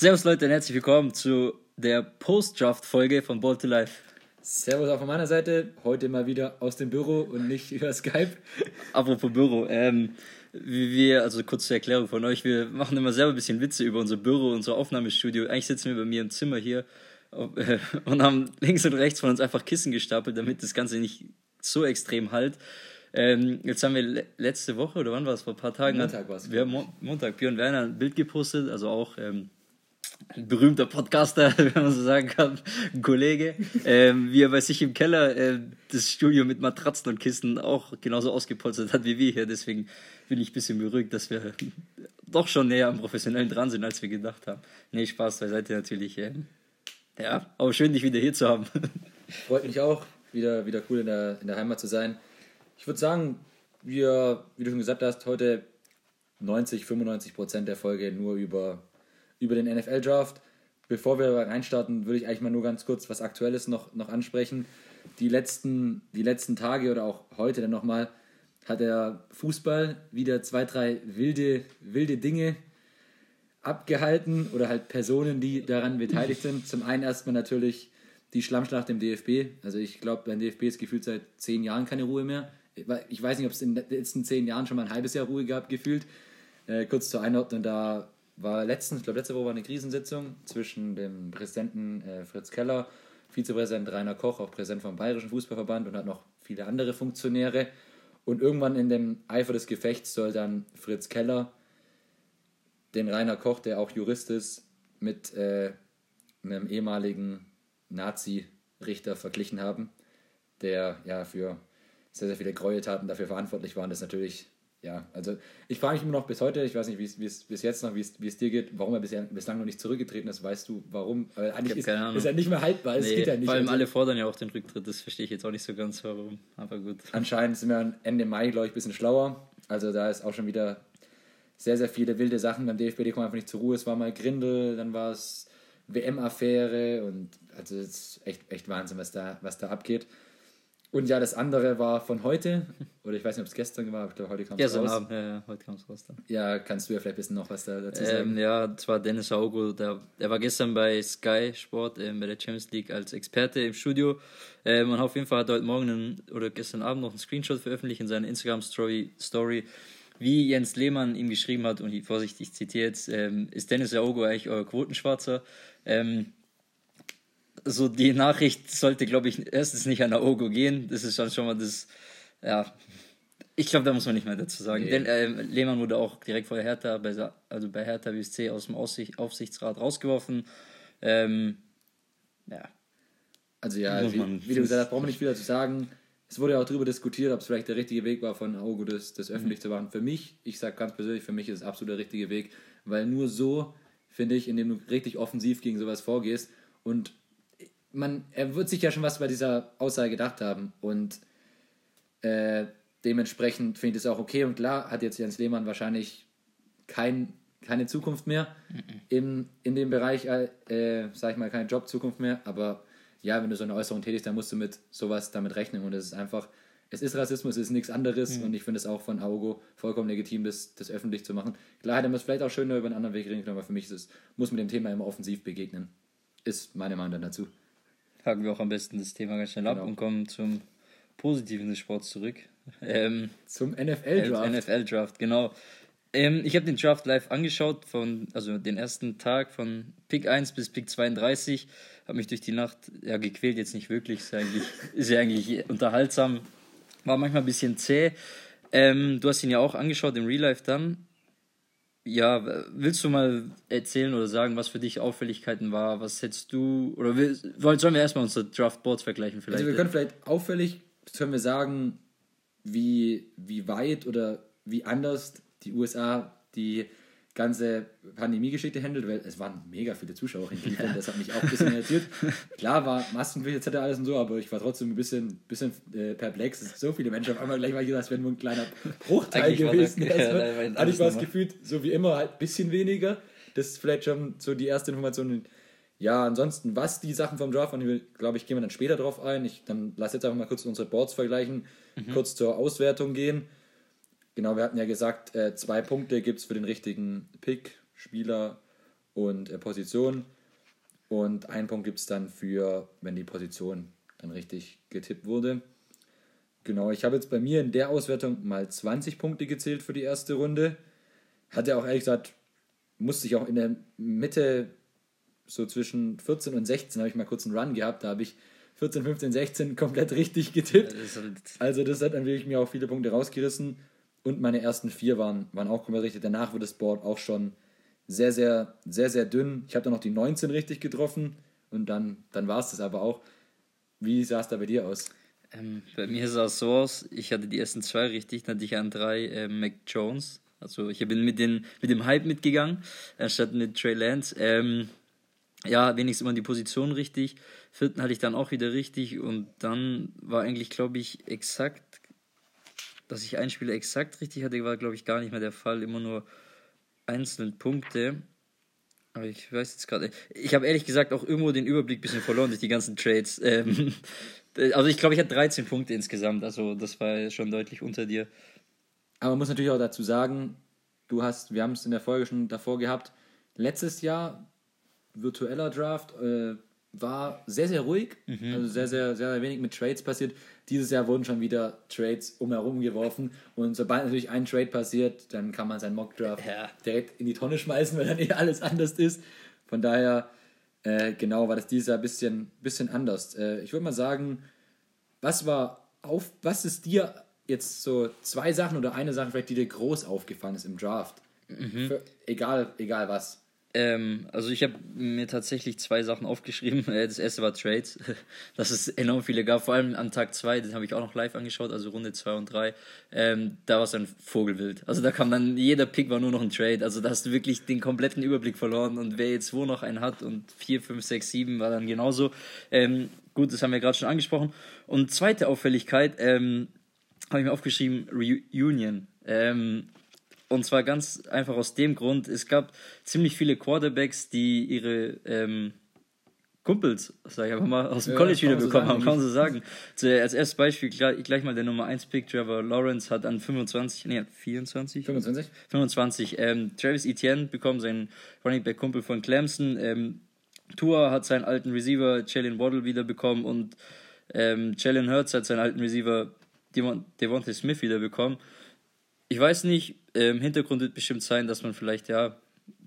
Servus Leute und herzlich willkommen zu der Post-Draft-Folge von Ball to Life. Servus auch von meiner Seite. Heute mal wieder aus dem Büro und nicht über Skype. Apropos Büro, ähm, wie wir, also kurz zur Erklärung von euch, wir machen immer selber ein bisschen Witze über unser Büro, unser Aufnahmestudio. Eigentlich sitzen wir bei mir im Zimmer hier äh, und haben links und rechts von uns einfach Kissen gestapelt, damit das Ganze nicht so extrem halt. Ähm, jetzt haben wir letzte Woche, oder wann war es, vor ein paar Tagen? Montag war es. Wir haben Mo Montag Björn Werner ein Bild gepostet, also auch ähm, ein berühmter Podcaster, wenn man so sagen kann, ein Kollege, ähm, wie er bei sich im Keller äh, das Studio mit Matratzen und Kisten auch genauso ausgepolstert hat wie wir hier. Deswegen bin ich ein bisschen beruhigt, dass wir doch schon näher am Professionellen dran sind, als wir gedacht haben. Nee, Spaß beiseite natürlich. Äh, ja, aber schön, dich wieder hier zu haben. Freut mich auch, wieder, wieder cool in der, in der Heimat zu sein. Ich würde sagen, wir, wie du schon gesagt hast, heute 90, 95 Prozent der Folge nur über, über den NFL-Draft. Bevor wir reinstarten, würde ich eigentlich mal nur ganz kurz was Aktuelles noch, noch ansprechen. Die letzten, die letzten Tage oder auch heute dann nochmal hat der Fußball wieder zwei, drei wilde, wilde Dinge abgehalten oder halt Personen, die daran beteiligt sind. Zum einen erstmal natürlich die Schlammschlacht im DFB. Also ich glaube, beim DFB ist gefühlt seit zehn Jahren keine Ruhe mehr ich weiß nicht, ob es in den letzten zehn Jahren schon mal ein halbes Jahr Ruhe gab, gefühlt. Äh, kurz zur Einordnung, da war letztens, ich glaube letzte Woche war eine Krisensitzung zwischen dem Präsidenten äh, Fritz Keller, Vizepräsident Rainer Koch, auch Präsident vom Bayerischen Fußballverband und hat noch viele andere Funktionäre. Und irgendwann in dem Eifer des Gefechts soll dann Fritz Keller den Rainer Koch, der auch Jurist ist, mit äh, einem ehemaligen Nazi-Richter verglichen haben, der ja für sehr, sehr viele Gräueltaten dafür verantwortlich waren. Das ist natürlich, ja, also ich frage mich immer noch bis heute, ich weiß nicht, wie es bis jetzt noch, wie es dir geht, warum er bisher, bislang noch nicht zurückgetreten ist. Weißt du, warum? Weil eigentlich ist, ist, er nicht mehr haltbar. Es nee, geht ja nicht. Vor allem also, alle fordern ja auch den Rücktritt, das verstehe ich jetzt auch nicht so ganz, warum. Aber gut. Anscheinend sind wir Ende Mai, glaube ich, ein bisschen schlauer. Also da ist auch schon wieder sehr, sehr viele wilde Sachen. Beim DFB, die kommen einfach nicht zur Ruhe. Es war mal Grindel, dann war es WM-Affäre und also es ist echt, echt Wahnsinn, was da, was da abgeht. Und ja, das andere war von heute, oder ich weiß nicht, ob es gestern war, aber ich glaube, heute kam es raus. Gestern Abend, ja, ja, heute kam es raus. Dann. Ja, kannst du ja vielleicht ein bisschen noch was da, dazu sagen? Ähm, ja, zwar Dennis Augo, der, der war gestern bei Sky Sport ähm, bei der Champions League als Experte im Studio. Ähm, und auf jeden Fall hat er heute Morgen einen, oder gestern Abend noch einen Screenshot veröffentlicht in seiner Instagram-Story, Story, wie Jens Lehmann ihm geschrieben hat, und ich, vorsichtig, ich zitiere jetzt, ähm, ist Dennis Augo eigentlich euer Quotenschwarzer? Ähm, so die Nachricht sollte, glaube ich, erstens nicht an Aogo gehen. Das ist dann schon mal das, ja, ich glaube, da muss man nicht mehr dazu sagen. Nee. Denn äh, Lehmann wurde auch direkt vor Hertha, bei, also bei Hertha BSC aus dem Aussicht, Aufsichtsrat rausgeworfen. Ähm, ja. Also ja, wie, wie, du gesagt hast, brauchen wir nicht viel dazu sagen. Es wurde ja auch darüber diskutiert, ob es vielleicht der richtige Weg war, von Augo das, das öffentlich mhm. zu machen. Für mich, ich sage ganz persönlich, für mich ist es absolut der richtige Weg, weil nur so, finde ich, indem du richtig offensiv gegen sowas vorgehst und man, er wird sich ja schon was bei dieser Aussage gedacht haben und äh, dementsprechend finde ich es auch okay und klar hat jetzt Jens Lehmann wahrscheinlich kein, keine Zukunft mehr mhm. im, in dem Bereich, äh, sag ich mal, keine Jobzukunft mehr, aber ja, wenn du so eine Äußerung tätigst, dann musst du mit sowas damit rechnen und es ist einfach, es ist Rassismus, es ist nichts anderes mhm. und ich finde es auch von Augo vollkommen legitim, das, das öffentlich zu machen. Klar hätte man es vielleicht auch schöner über einen anderen Weg reden können, aber für mich ist es, muss man dem Thema immer offensiv begegnen. Ist meine Meinung dann dazu haken wir auch am besten das Thema ganz schnell genau. ab und kommen zum Positiven des Sports zurück. Ähm, zum NFL-Draft. NFL-Draft, genau. Ähm, ich habe den Draft live angeschaut, von, also den ersten Tag von Pick 1 bis Pick 32. Habe mich durch die Nacht ja, gequält, jetzt nicht wirklich. Ist ja eigentlich, ist ja eigentlich unterhaltsam. War manchmal ein bisschen zäh. Ähm, du hast ihn ja auch angeschaut im Real Life dann. Ja, willst du mal erzählen oder sagen, was für dich Auffälligkeiten war? Was hättest du, oder will, sollen wir erstmal unsere Draftboards vergleichen vielleicht? Also wir können vielleicht auffällig, können wir sagen, wie, wie weit oder wie anders die USA die ganze Pandemie-Geschichte handelt, weil es waren mega viele Zuschauer in Cleveland, das hat mich auch ein bisschen irritiert. Klar war Maskenpflicht etc. alles und so, aber ich war trotzdem ein bisschen, bisschen äh, perplex. So viele Menschen auf einmal gleich mal es wäre nur ein kleiner Bruchteil gewesen. War also, ja, hatte ich war es gefühlt, so wie immer, halt ein bisschen weniger. Das ist vielleicht schon so die erste Information. Ja, ansonsten, was die Sachen vom Draft waren, glaube ich, gehen wir dann später drauf ein. Ich dann lass jetzt einfach mal kurz unsere Boards vergleichen, mhm. kurz zur Auswertung gehen. Genau, wir hatten ja gesagt, äh, zwei Punkte gibt es für den richtigen Pick, Spieler und äh, Position. Und einen Punkt gibt es dann für, wenn die Position dann richtig getippt wurde. Genau, ich habe jetzt bei mir in der Auswertung mal 20 Punkte gezählt für die erste Runde. Hatte auch ehrlich gesagt, musste ich auch in der Mitte, so zwischen 14 und 16, habe ich mal kurz einen Run gehabt. Da habe ich 14, 15, 16 komplett richtig getippt. Halt also das hat dann wirklich mir auch viele Punkte rausgerissen. Und meine ersten vier waren, waren auch komplett richtig. Danach wird das Board auch schon sehr, sehr, sehr, sehr dünn. Ich habe dann noch die 19 richtig getroffen und dann, dann war es das aber auch. Wie sah es da bei dir aus? Ähm, bei mir sah es so aus, ich hatte die ersten zwei richtig, dann hatte ich an drei äh, Mac Jones. Also ich bin mit, den, mit dem Hype mitgegangen, anstatt mit Trey Lance. Ähm, ja, wenigstens immer die Position richtig. Vierten hatte ich dann auch wieder richtig und dann war eigentlich, glaube ich, exakt, dass ich ein Spieler exakt richtig hatte, war, glaube ich, gar nicht mehr der Fall. Immer nur einzelne Punkte. Aber ich weiß jetzt gerade. Ich habe ehrlich gesagt auch irgendwo den Überblick ein bisschen verloren durch die ganzen Trades. Ähm, also ich glaube, ich hatte 13 Punkte insgesamt. Also das war schon deutlich unter dir. Aber man muss natürlich auch dazu sagen, du hast, wir haben es in der Folge schon davor gehabt, letztes Jahr virtueller Draft äh, war sehr, sehr ruhig. Mhm. Also sehr, sehr, sehr, sehr wenig mit Trades passiert. Dieses Jahr wurden schon wieder Trades umherum geworfen. Und sobald natürlich ein Trade passiert, dann kann man seinen Mock-Draft ja. direkt in die Tonne schmeißen, weil dann eh alles anders ist. Von daher, äh, genau, war das dieses Jahr ein bisschen, bisschen anders. Äh, ich würde mal sagen, was war auf, was ist dir jetzt so zwei Sachen oder eine Sache vielleicht, die dir groß aufgefallen ist im Draft? Mhm. Für, egal, egal was. Ähm, also ich habe mir tatsächlich zwei Sachen aufgeschrieben. Äh, das erste war Trades, dass es enorm viele gab, vor allem an Tag 2, den habe ich auch noch live angeschaut, also Runde 2 und 3. Ähm, da war es ein Vogelwild. Also da kam dann, jeder Pick war nur noch ein Trade. Also da hast du wirklich den kompletten Überblick verloren und wer jetzt wo noch einen hat und 4, 5, 6, 7 war dann genauso. Ähm, gut, das haben wir gerade schon angesprochen. Und zweite Auffälligkeit, ähm, habe ich mir aufgeschrieben, Reunion. Ähm, und zwar ganz einfach aus dem Grund, es gab ziemlich viele Quarterbacks, die ihre ähm, Kumpels, sag ich einfach mal, aus dem ja, College wieder bekommen haben, kann man so sagen. So, als erstes Beispiel gleich, gleich, mal der Nummer 1 Pick, Trevor Lawrence hat an 25, nee, 24? 25? 25. Ähm, Travis Etienne bekommt seinen Running Back Kumpel von Clemson. Ähm, Tua hat seinen alten Receiver Jalen Waddle wieder bekommen und ähm, Jalen Hurts hat seinen alten Receiver Devon Devontae Smith wieder bekommen ich weiß nicht, im Hintergrund wird bestimmt sein, dass man vielleicht ja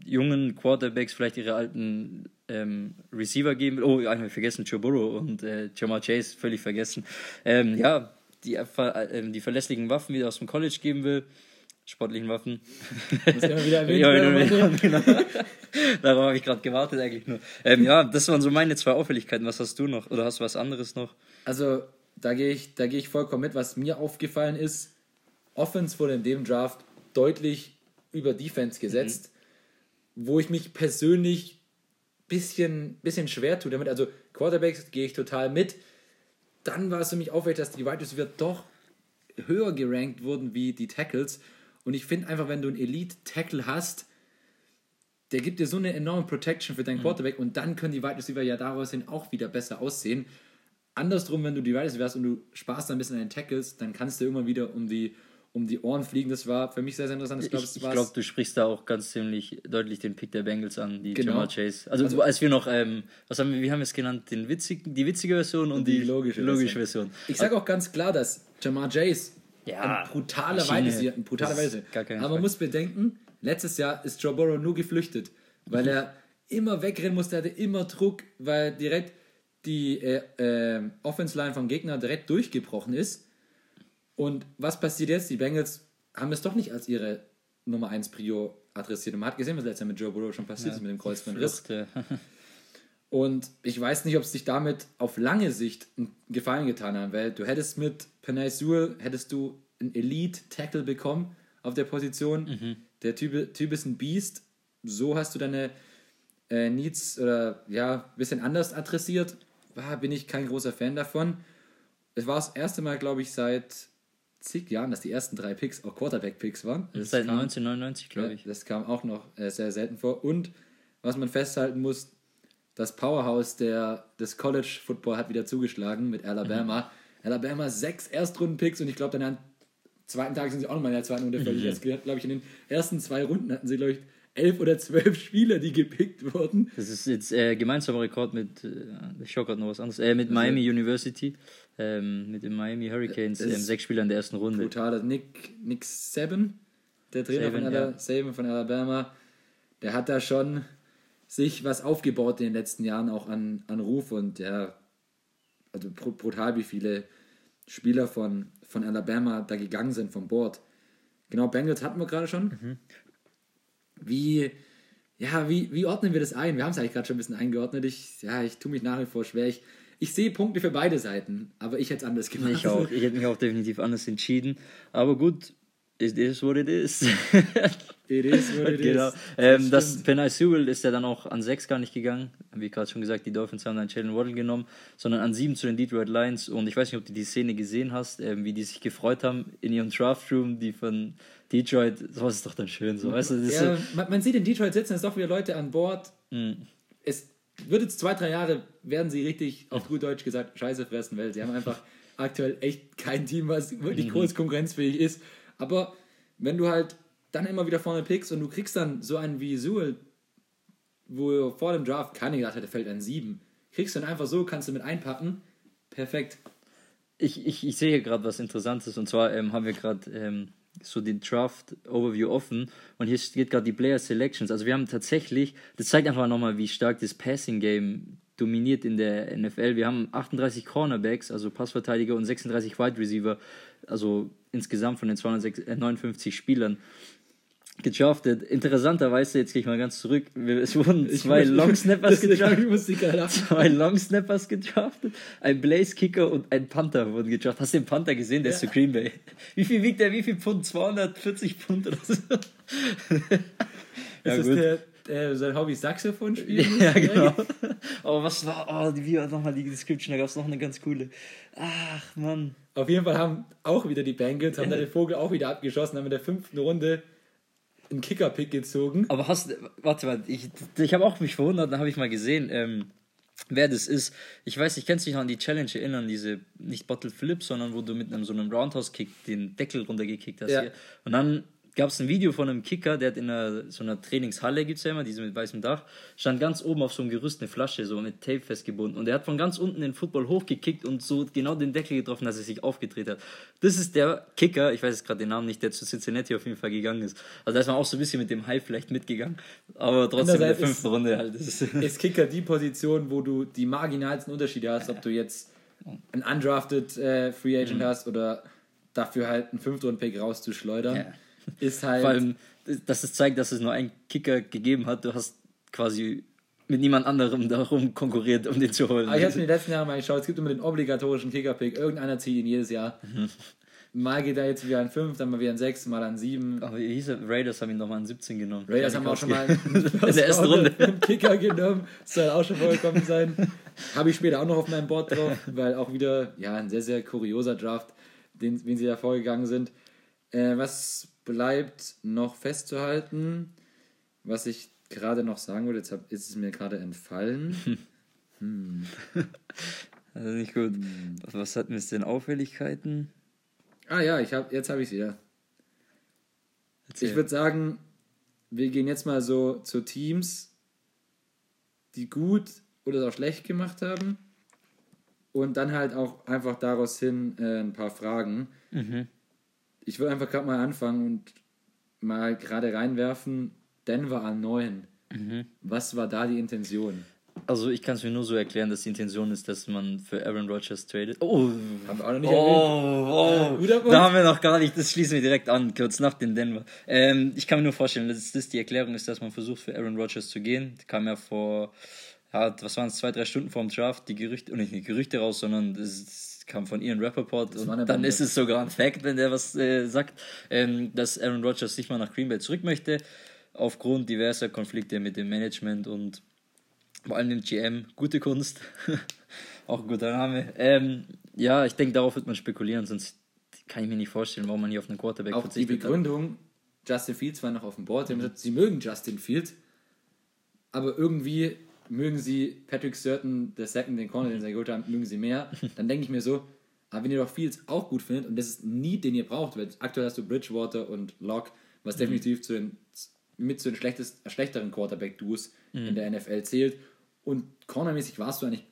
jungen Quarterbacks vielleicht ihre alten ähm, Receiver geben will. Oh, einmal vergessen, Joe Burrow und äh, Jamal Chase, völlig vergessen. Ähm, ja, die, äh, die verlässlichen Waffen wieder aus dem College geben will. Sportlichen Waffen. Muss immer wieder erwähnt ja, wieder genau. Darauf habe ich gerade gewartet eigentlich nur. Ähm, ja, das waren so meine zwei Auffälligkeiten. Was hast du noch? Oder hast du was anderes noch? Also, da gehe ich, geh ich vollkommen mit. Was mir aufgefallen ist, Offense wurde in dem Draft deutlich über Defense gesetzt, mhm. wo ich mich persönlich bisschen, bisschen schwer tue damit. Also Quarterbacks gehe ich total mit. Dann war es für mich auffällig, dass die Wide Receiver doch höher gerankt wurden wie die Tackles. Und ich finde einfach, wenn du einen Elite-Tackle hast, der gibt dir so eine enorme Protection für deinen mhm. Quarterback und dann können die Wide Receiver ja daraus hin auch wieder besser aussehen. Andersrum, wenn du die Wide Receiver hast und du sparst ein bisschen an den Tackles, dann kannst du immer wieder um die um die Ohren fliegen. Das war für mich sehr, sehr interessant. Ich glaube, glaub, du sprichst da auch ganz ziemlich deutlich den Pick der Bengals an, die genau. Jamar Chase. Also, also, als wir noch, ähm, was haben wir, wie haben wir es genannt, den witzigen, die witzige Version und, und die, die, logische, logische Version. Ich sage auch ganz klar, dass Jamar Chase ja, ein brutaler Weise, ein brutaler Weise. Aber man muss bedenken, letztes Jahr ist Joe Burrow nur geflüchtet, weil er immer wegrennen musste, er hatte immer Druck, weil direkt die äh, äh, Offense Line vom Gegner direkt durchgebrochen ist und was passiert jetzt? Die Bengals haben es doch nicht als ihre Nummer 1 Prio adressiert. Und man hat gesehen, was letztes Jahr mit Joe Burrow schon passiert ja, ist mit dem Kreuzbandriss. Und ich weiß nicht, ob es sich damit auf lange Sicht einen Gefallen getan hat, weil du hättest mit Penay Sewell, hättest du einen Elite-Tackle bekommen auf der Position. Mhm. Der typ, typ ist ein Beast. So hast du deine äh, Needs oder ja, ein bisschen anders adressiert. War, bin ich kein großer Fan davon. Es war das erste Mal, glaube ich, seit zig Jahren, dass die ersten drei Picks auch Quarterback-Picks waren. Das Seit kam, 1999, glaube ich. Das kam auch noch äh, sehr selten vor. Und was man festhalten muss, das Powerhouse der, des College Football hat wieder zugeschlagen mit Alabama. Mhm. Alabama sechs Erstrunden-Picks und ich glaube, dann am zweiten Tag sind sie auch nochmal in der zweiten Runde völlig mhm. glaube ich, in den ersten zwei Runden hatten sie, glaube ich, elf oder zwölf Spieler, die gepickt wurden. Das ist jetzt äh, gemeinsamer Rekord mit, äh, ich gerade noch was anderes, äh, mit Also Miami University, ähm, mit den Miami Hurricanes, ähm, sechs Spieler in der ersten Runde. Brutal. Nick, Nick Saban, der Trainer Saban, von, Ala ja. Saban von Alabama, der hat da schon sich was aufgebaut in den letzten Jahren auch an, an Ruf und ja, also br- brutal, wie viele Spieler von, von Alabama da gegangen sind vom Board. Genau, Bengals hatten wir gerade schon. Mhm. Wie, ja, wie, wie ordnen wir das ein? Wir haben es eigentlich gerade schon ein bisschen eingeordnet. Ich, ja, ich tue mich nach wie vor schwer. Ich, ich sehe Punkte für beide Seiten, aber ich hätte es anders gemacht. Ich auch. Ich hätte mich auch definitiv anders entschieden. Aber gut, it is what it is. It is what it genau. is. Ähm, das stimmt. Penai Sewell ist ja dann auch an 6 gar nicht gegangen. Wie gerade schon gesagt, die Dolphins haben dann Jalen Waddle genommen, sondern an 7 zu den Detroit Lions. Und ich weiß nicht, ob du die Szene gesehen hast, ähm, wie die sich gefreut haben in ihrem Draftroom, die von Detroit. Sowas ist doch dann schön so. Weißt du, Ja, so, man, man sieht in Detroit sitzen, es sind doch wieder Leute an Bord. Mhm. Es wird jetzt zwei, drei Jahre, werden sie richtig, auf gut Deutsch gesagt, Scheiße fressen, weil sie haben einfach aktuell echt kein Team, was Mhm. wirklich groß konkurrenzfähig ist. Aber wenn du halt dann immer wieder vorne pickst und du kriegst dann so einen wie Sewell, wo vor dem Draft keiner gedacht hätte, fällt an sieben, kriegst du dann einfach so, kannst du mit einpacken, perfekt. ich, ich, ich sehe gerade was Interessantes und zwar ähm, haben wir gerade ähm, so den Draft Overview offen und hier steht gerade die Player Selections. Also wir haben tatsächlich, das zeigt einfach nochmal, wie stark das Passing Game dominiert in der NFL. Wir haben 38 Cornerbacks, also Passverteidiger und 36 Wide Receiver, also insgesamt von den 259 Spielern gedraftet. Interessanterweise, jetzt gehe ich mal ganz zurück, es wurden zwei Long Snappers gedraftet. Zwei Long Snappers gedraftet, ein Blaze Kicker und ein Panther wurden gedraftet. Hast du den Panther gesehen? Der ist zu Green Bay. Wie viel wiegt der? Wie viel Pfund? 240 Pfund oder so? ja, ist gut. der, äh, sein Hobby Saxophon spielen? Ja, genau. Aber was war, oh, die- wie war nochmal die Description? Da gab es noch eine ganz coole. Ach, Mann. Auf jeden Fall haben auch wieder die Bengals, haben da den Vogel auch wieder abgeschossen, haben in der fünften Runde einen Kicker-Pick gezogen. Aber hast, warte mal, ich, ich habe auch mich verwundert, dann habe ich mal gesehen, ähm, wer das ist. Ich weiß, ich kann dich noch an die Challenge erinnern, diese, nicht Bottle Flip, sondern wo du mit einem so einem Roundhouse-Kick den Deckel runtergekickt hast. Ja. Hier. Und dann gab es ein Video von einem Kicker, der hat in einer, so einer Trainingshalle, gibt es ja immer, diese mit weißem Dach, stand ganz oben auf so einem Gerüst eine Flasche, so mit Tape festgebunden. Und er hat von ganz unten den Football hochgekickt und so genau den Deckel getroffen, dass er sich aufgedreht hat. Das ist der Kicker, ich weiß jetzt gerade den Namen nicht, der zu Cincinnati auf jeden Fall gegangen ist. Also da ist man auch so ein bisschen mit dem Hype vielleicht mitgegangen. Aber trotzdem in der fünften Runde halt. Ist, Ist Kicker die Position, wo du die marginalsten Unterschiede hast, ob du jetzt einen undrafted äh, Free Agent hast oder dafür halt einen Fünftrunden-Pick rauszuschleudern. Ja. Ist halt. Vor allem, dass es zeigt, dass es nur einen Kicker gegeben hat. Du hast quasi mit niemand anderem darum konkurriert, um den zu holen. Aber ich habe mir die letzten Jahre mal geschaut, es gibt immer den obligatorischen Kicker-Pick. Irgendeiner zieht ihn jedes Jahr. Mal geht er jetzt wieder an 5, dann mal wieder an 6, mal an 7. Aber hieß er? Raiders haben ihn nochmal an 17 genommen. Raiders haben auch schon mal in der ersten Runde. einen Kicker genommen. Das soll auch schon vorgekommen sein. Habe ich später auch noch auf meinem Board drauf, weil auch wieder ja, ein sehr, sehr kurioser Draft, den, wen sie da vorgegangen sind. Äh, was bleibt noch festzuhalten, was ich gerade noch sagen wollte, jetzt hab, ist es mir gerade entfallen. Also nicht gut. Hm. Was, hatten wir denn? Auffälligkeiten? Ah ja, ich hab, jetzt habe ich es wieder. Erzähl. Ich würde sagen, wir gehen jetzt mal so zu Teams, die gut oder auch schlecht gemacht haben. Und dann halt auch einfach daraus hin äh, ein paar Fragen. Mhm. Ich würde einfach gerade mal anfangen und mal gerade reinwerfen. Denver an 9. Mhm. Was war da die Intention? Also ich kann es mir nur so erklären, dass die Intention ist, dass man für Aaron Rodgers tradet. Oh, Haben wir auch noch nicht erwähnt. Oh, oh, guter Punkt. da haben wir noch gar nicht, das schließen wir direkt an, kurz nach dem Denver. Ähm, ich kann mir nur vorstellen, dass das die Erklärung ist, dass man versucht, für Aaron Rodgers zu gehen. Die kam ja vor, ja, was waren es, zwei, drei Stunden vor dem Draft, die Gerüchte, und nicht die Gerüchte raus, sondern das kam von Ian Rappaport und dann Bombe. ist es sogar ein Fact, wenn der was äh, sagt, ähm, dass Aaron Rodgers nicht mal nach Green Bay zurück möchte, aufgrund diverser Konflikte mit dem Management und vor allem dem GM, gute Kunst. Auch ein guter Name. Ähm, ja, ich denke, darauf wird man spekulieren, sonst kann ich mir nicht vorstellen, warum man hier auf einen Quarterback Auch die verzichtet hat. Begründung, Justin Fields war noch auf dem Board. Gesagt, sie mögen Justin Fields, aber irgendwie mögen sie Patrick Surton, der Second, den Corner, den sie geholt haben, mögen sie mehr. Dann denke ich mir so, aber wenn ihr doch Fields auch gut findet und das ist nie, den ihr braucht, weil aktuell hast du Bridgewater und Locke, was definitiv zu den mit zu den schlechteren Quarterback-Duos mhm. in der NFL zählt. Und cornermäßig warst du eigentlich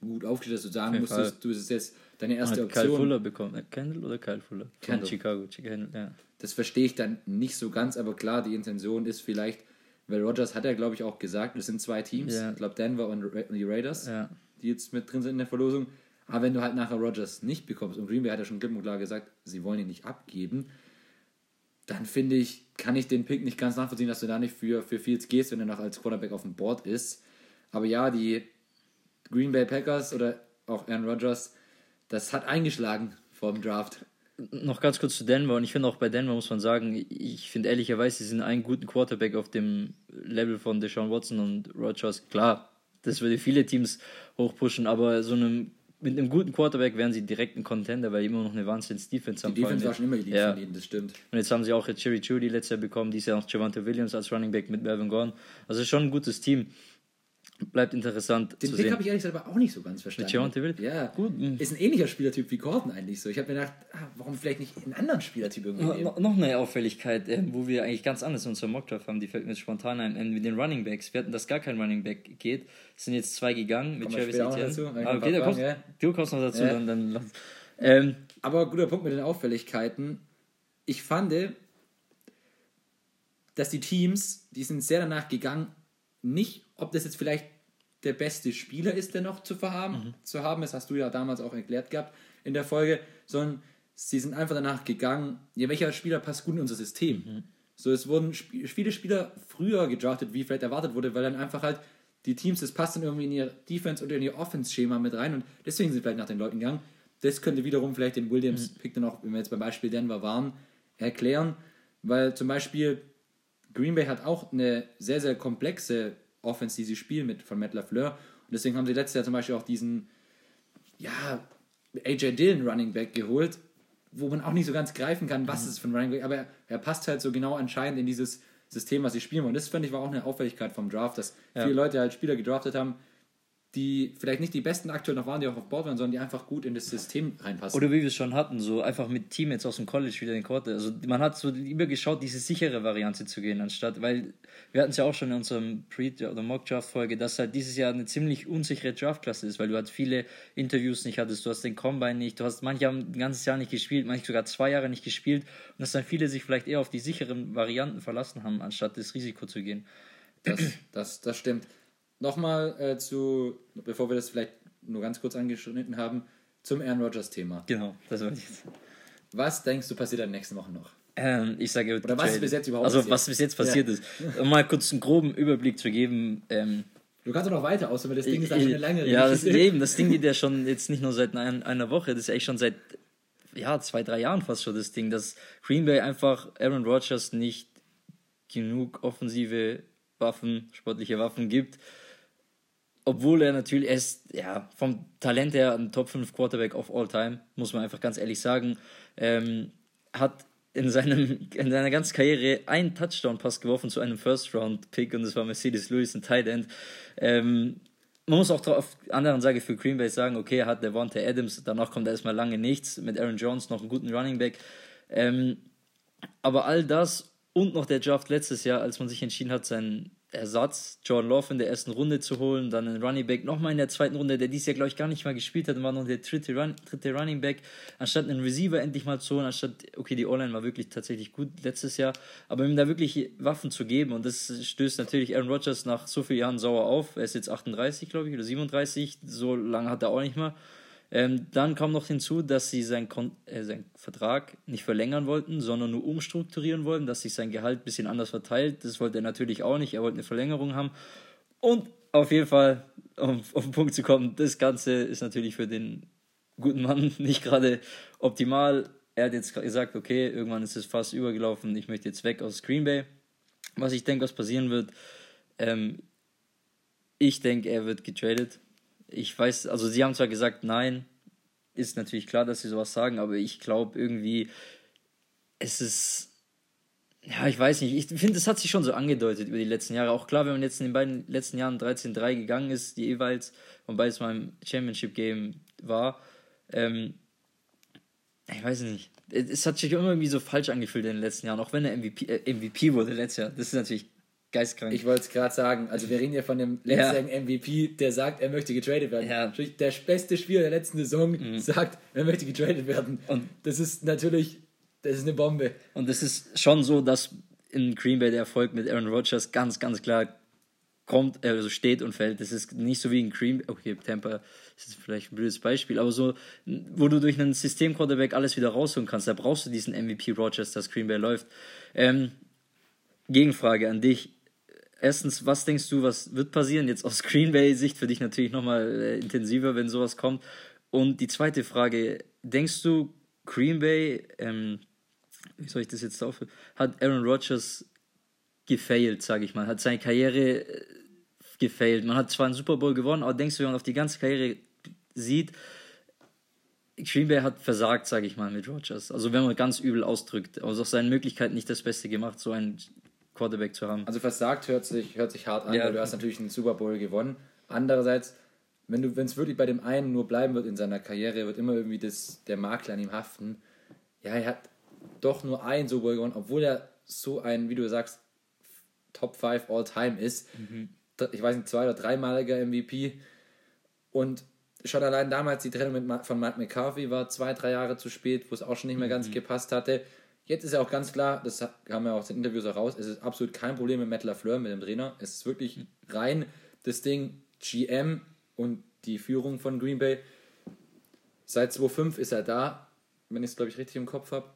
gut aufgestellt, dass du sagen musstest, du bist jetzt deine erste Hat Option. Kyle Fuller bekommen. Äh, Kendall oder Kyle Fuller? Kendall. Von Chicago. Kendall, ja. Das verstehe ich dann nicht so ganz, aber klar, die Intention ist vielleicht, weil Rogers hat ja, glaube ich, auch gesagt, es sind zwei Teams. Ja. Ich glaube, Denver und die Raiders, ja. die jetzt mit drin sind in der Verlosung. Aber wenn du halt nachher Rogers nicht bekommst, und Green Bay hat ja schon klipp und klar gesagt, sie wollen ihn nicht abgeben, dann finde ich, kann ich den Pick nicht ganz nachvollziehen, dass du da nicht für, für Fields gehst, wenn er noch als Quarterback auf dem Board ist. Aber ja, die Green Bay Packers oder auch Aaron Rodgers, das hat eingeschlagen vor dem Draft. Noch ganz kurz zu Denver und ich finde auch bei Denver muss man sagen, ich finde ehrlicherweise, sie sind einen guten Quarterback auf dem Level von Deshaun Watson und Rodgers. Klar, das würde viele Teams hochpushen, aber so einem mit einem guten Quarterback wären sie direkt ein Contender, weil die immer noch eine Wahnsinns-Defense haben. Die Defense war schon immer die ja. von ihnen, das stimmt. Und jetzt haben sie auch jetzt Cherry Judy letztes Jahr bekommen, dieses Jahr noch Javante Williams als Running Back mit Melvin Gordon. Also schon ein gutes Team bleibt interessant Den zu Pick habe ich ehrlich gesagt aber auch nicht so ganz verstanden. Mit Ja, gut. Ist ein ähnlicher Spielertyp wie Gordon eigentlich so. Ich habe mir gedacht, ah, warum vielleicht nicht einen anderen Spielertyp irgendwie no, no, Noch eine Auffälligkeit, äh, wo wir eigentlich ganz anders in unserem Mockdraft haben, die fällt mir spontan ein, äh, mit den Running Backs. Wir hatten, dass gar kein Running Back geht. Es sind jetzt zwei gegangen mit Travis Etienne. Ah, okay, kommst, ja. du kommst noch dazu. Ja. Dann, dann, ähm, aber guter Punkt mit den Auffälligkeiten. Ich fand, dass die Teams, die sind sehr danach gegangen, nicht, ob das jetzt vielleicht der beste Spieler ist, der noch zu, verhaben, mhm. zu haben Das hast du ja damals auch erklärt gehabt in der Folge, sondern sie sind einfach danach gegangen, ja, welcher Spieler passt gut in unser System. Mhm. So, es wurden sp viele Spieler früher gedraftet, wie vielleicht erwartet wurde, weil dann einfach halt die Teams, das passt dann irgendwie in ihr Defense oder in ihr Offense-Schema mit rein und deswegen sind sie vielleicht nach den Leuten gegangen. Das könnte wiederum vielleicht den Williams-Pick mhm. dann auch, wenn wir jetzt beim Beispiel Denver waren, erklären, weil zum Beispiel Green Bay hat auch eine sehr, sehr komplexe Offense, die sie spielen mit, von Matt LaFleur. Und deswegen haben sie letztes Jahr zum Beispiel auch diesen, ja, AJ Dillon Running Back geholt, wo man auch nicht so ganz greifen kann, was mhm. es für ein Running Back aber er, er, passt halt so genau anscheinend in dieses System, was sie spielen wollen. Und das, fand ich, war auch eine Auffälligkeit vom Draft, dass ja. viele Leute halt Spieler gedraftet haben, die vielleicht nicht die besten aktuell noch waren, die auch auf Board waren, sondern die einfach gut in das System reinpassen. Oder wie wir es schon hatten, so einfach mit Teammates aus dem College wieder in den Quarter. Also man hat so lieber geschaut, diese sichere Variante zu gehen, anstatt, weil wir hatten es ja auch schon in unserem Pre- oder Mock-Draft-Folge, dass halt dieses Jahr eine ziemlich unsichere Draftklasse ist, weil du halt viele Interviews nicht hattest, du hast den Combine nicht, du hast manche haben ein ganzes Jahr nicht gespielt, manche sogar zwei Jahre nicht gespielt und dass dann viele sich vielleicht eher auf die sicheren Varianten verlassen haben, anstatt das Risiko zu gehen. Das, das, das stimmt. Nochmal äh, zu, bevor wir das vielleicht nur ganz kurz angeschnitten haben, zum Aaron Rodgers-Thema. Genau, das war jetzt. Was denkst du passiert in den nächsten Wochen noch? Ähm, ich sage Oder was bis jetzt überhaupt Also, passiert? was bis jetzt passiert ja. ist. Um mal kurz einen groben Überblick zu geben. Ähm, du kannst doch noch weiter aus, weil das Ding ist eigentlich eine lange Ja, das, eben, das Ding geht ja schon jetzt nicht nur seit ein, einer Woche, das ist eigentlich schon seit ja, zwei, drei Jahren fast schon das Ding, dass Green Bay einfach Aaron Rodgers nicht genug offensive Waffen, sportliche Waffen gibt obwohl er natürlich, er ist ja, vom Talent her ein Top 5 Quarterback of all time, muss man einfach ganz ehrlich sagen. Ähm, hat in, seinem, in seiner ganzen Karriere einen Touchdown-Pass geworfen zu einem First-Round-Pick und das war Mercedes Lewis, ein Tight End. Ähm, man muss auch auf der anderen Seite für Green Bay sagen, okay, er hat Devontae Adams, danach kommt erstmal lange nichts, mit Aaron Jones noch einen guten Running Back. Ähm, aber all das und noch der Draft letztes Jahr, als man sich entschieden hat, seinen Ersatz Jordan Love in der ersten Runde zu holen, dann einen Running Back nochmal in der zweiten Runde, der dies Jahr, glaube ich, gar nicht mal gespielt hat war noch der dritte, Run, dritte Running Back, anstatt einen Receiver endlich mal zu holen, anstatt, okay, die Online war wirklich tatsächlich gut letztes Jahr, aber ihm da wirklich Waffen zu geben und das stößt natürlich Aaron Rodgers nach so vielen Jahren sauer auf. Er ist jetzt 38, glaube ich, oder 37, so lange hat er auch nicht mal. Ähm, dann kam noch hinzu, dass sie seinen, Kon äh, seinen Vertrag nicht verlängern wollten, sondern nur umstrukturieren wollten, dass sich sein Gehalt ein bisschen anders verteilt. Das wollte er natürlich auch nicht. Er wollte eine Verlängerung haben. Und auf jeden Fall, um auf den Punkt zu kommen, das Ganze ist natürlich für den guten Mann nicht gerade optimal. Er hat jetzt gesagt, okay, irgendwann ist es fast übergelaufen, ich möchte jetzt weg aus Green Bay. Was ich denke, was passieren wird, ähm, ich denke, er wird getradet ich weiß, also sie haben zwar gesagt, nein, ist natürlich klar, dass sie sowas sagen, aber ich glaube irgendwie, es ist, ja, ich weiß nicht, ich finde, es hat sich schon so angedeutet über die letzten Jahre. Auch klar, wenn man jetzt in den beiden letzten Jahren 13-3 gegangen ist, die jeweils, und beides mal im Championship-Game war, ähm, Ich weiß nicht. Es hat sich immer irgendwie so falsch angefühlt in den letzten Jahren, auch wenn er MVP, äh, MVP wurde letztes Jahr. Das ist natürlich geistkrank. Ich wollte es gerade sagen. Also wir reden ja von dem letzten ja. MVP, der sagt, er möchte getradet werden. Ja. Der beste Spieler der letzten Saison mhm. sagt, er möchte getradet werden. Und das ist natürlich, das ist eine Bombe. Und das ist schon so, dass in Green Bay der Erfolg mit Aaron Rodgers ganz, ganz klar kommt, also steht und fällt. Das ist nicht so wie in Green okay, Tampa ist vielleicht ein blödes Beispiel, aber so, wo du durch einen System-Quarterback alles wieder rausholen kannst, da brauchst du diesen MVP Rodgers, dass Green Bay läuft. Ähm, Gegenfrage an dich. Erstens, was denkst du, was wird passieren? Jetzt aus Green Bay-Sicht für dich natürlich nochmal äh, intensiver, wenn sowas kommt. Und die zweite Frage, denkst du, Green Bay, ähm, wie soll ich das jetzt aufhören, hat Aaron Rodgers gefailt, sage ich mal, hat seine Karriere äh, gefailt. Man hat zwar einen Super Bowl gewonnen, aber denkst du, wenn man auf die ganze Karriere sieht, Green Bay hat versagt, sage ich mal, mit Rodgers. Also wenn man ganz übel ausdrückt, also aus seinen Möglichkeiten nicht das Beste gemacht, so einen Quarterback zu haben. Also versagt hört sich, hört sich hart an, ja. weil du hast natürlich einen Super Bowl gewonnen. Andererseits, wenn es wirklich bei dem einen nur bleiben wird in seiner Karriere, wird immer irgendwie das, der Makler an ihm haften. Ja, er hat doch nur einen Super Bowl gewonnen, obwohl er so ein, wie du sagst, Top 5 All-Time ist. Mhm. Ich weiß nicht, zwei- oder dreimaliger MVP. Und schon allein damals die Trennung von Matt McCarthy war zwei, drei Jahre zu spät, wo es auch schon nicht mehr ganz mhm. gepasst hatte. Jetzt ist ja auch ganz klar, das haben wir auch in den Interviews auch raus, es ist absolut kein Problem mit Matt LaFleur, mit dem Trainer. Es ist wirklich mhm. rein das Ding GM und die Führung von Green Bay. Seit 2005 ist er da, wenn ich es, glaube ich, richtig im Kopf habe.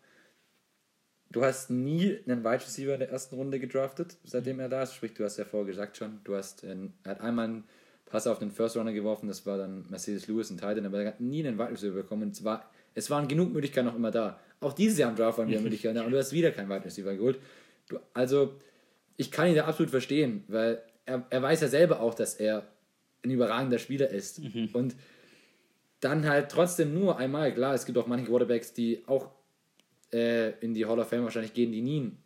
Du hast nie einen Wide Receiver in der ersten Runde gedraftet, seitdem er da ist. Sprich, du hast ja vorher gesagt schon, du hast, einen, er hat einmal einen Pass auf den First Runner geworfen, das war dann Mercedes Lewis und Titan, aber er hat nie einen Wide Receiver bekommen. Und zwar, es waren genug Möglichkeiten noch immer da. Auch dieses Jahr im Draft waren wieder Möglichkeiten da und du hast wieder keinen Wide Receiver geholt. Du, also, ich kann ihn da absolut verstehen, weil er, er weiß ja selber auch, dass er ein überragender Spieler ist. Mhm. Und dann halt trotzdem nur einmal, klar, es gibt auch manche Quarterbacks, die auch äh, in die Hall of Fame wahrscheinlich gehen, die nie einen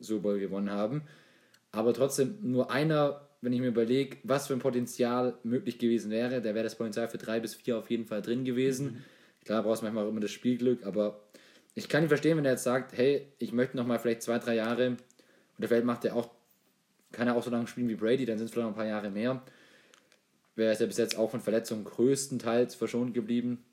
Super Bowl gewonnen haben. Aber trotzdem nur einer, wenn ich mir überlege, was für ein Potenzial möglich gewesen wäre, da wäre das Potenzial für drei bis vier auf jeden Fall drin gewesen. Mhm. Klar brauchst du manchmal auch immer das Spielglück, aber ich kann ihn verstehen, wenn er jetzt sagt, hey, ich möchte noch mal vielleicht zwei, drei Jahre, oder vielleicht macht er auch, kann er auch so lange spielen wie Brady, dann sind es vielleicht noch ein paar Jahre mehr. Wäre es ja bis jetzt auch von Verletzungen größtenteils verschont geblieben,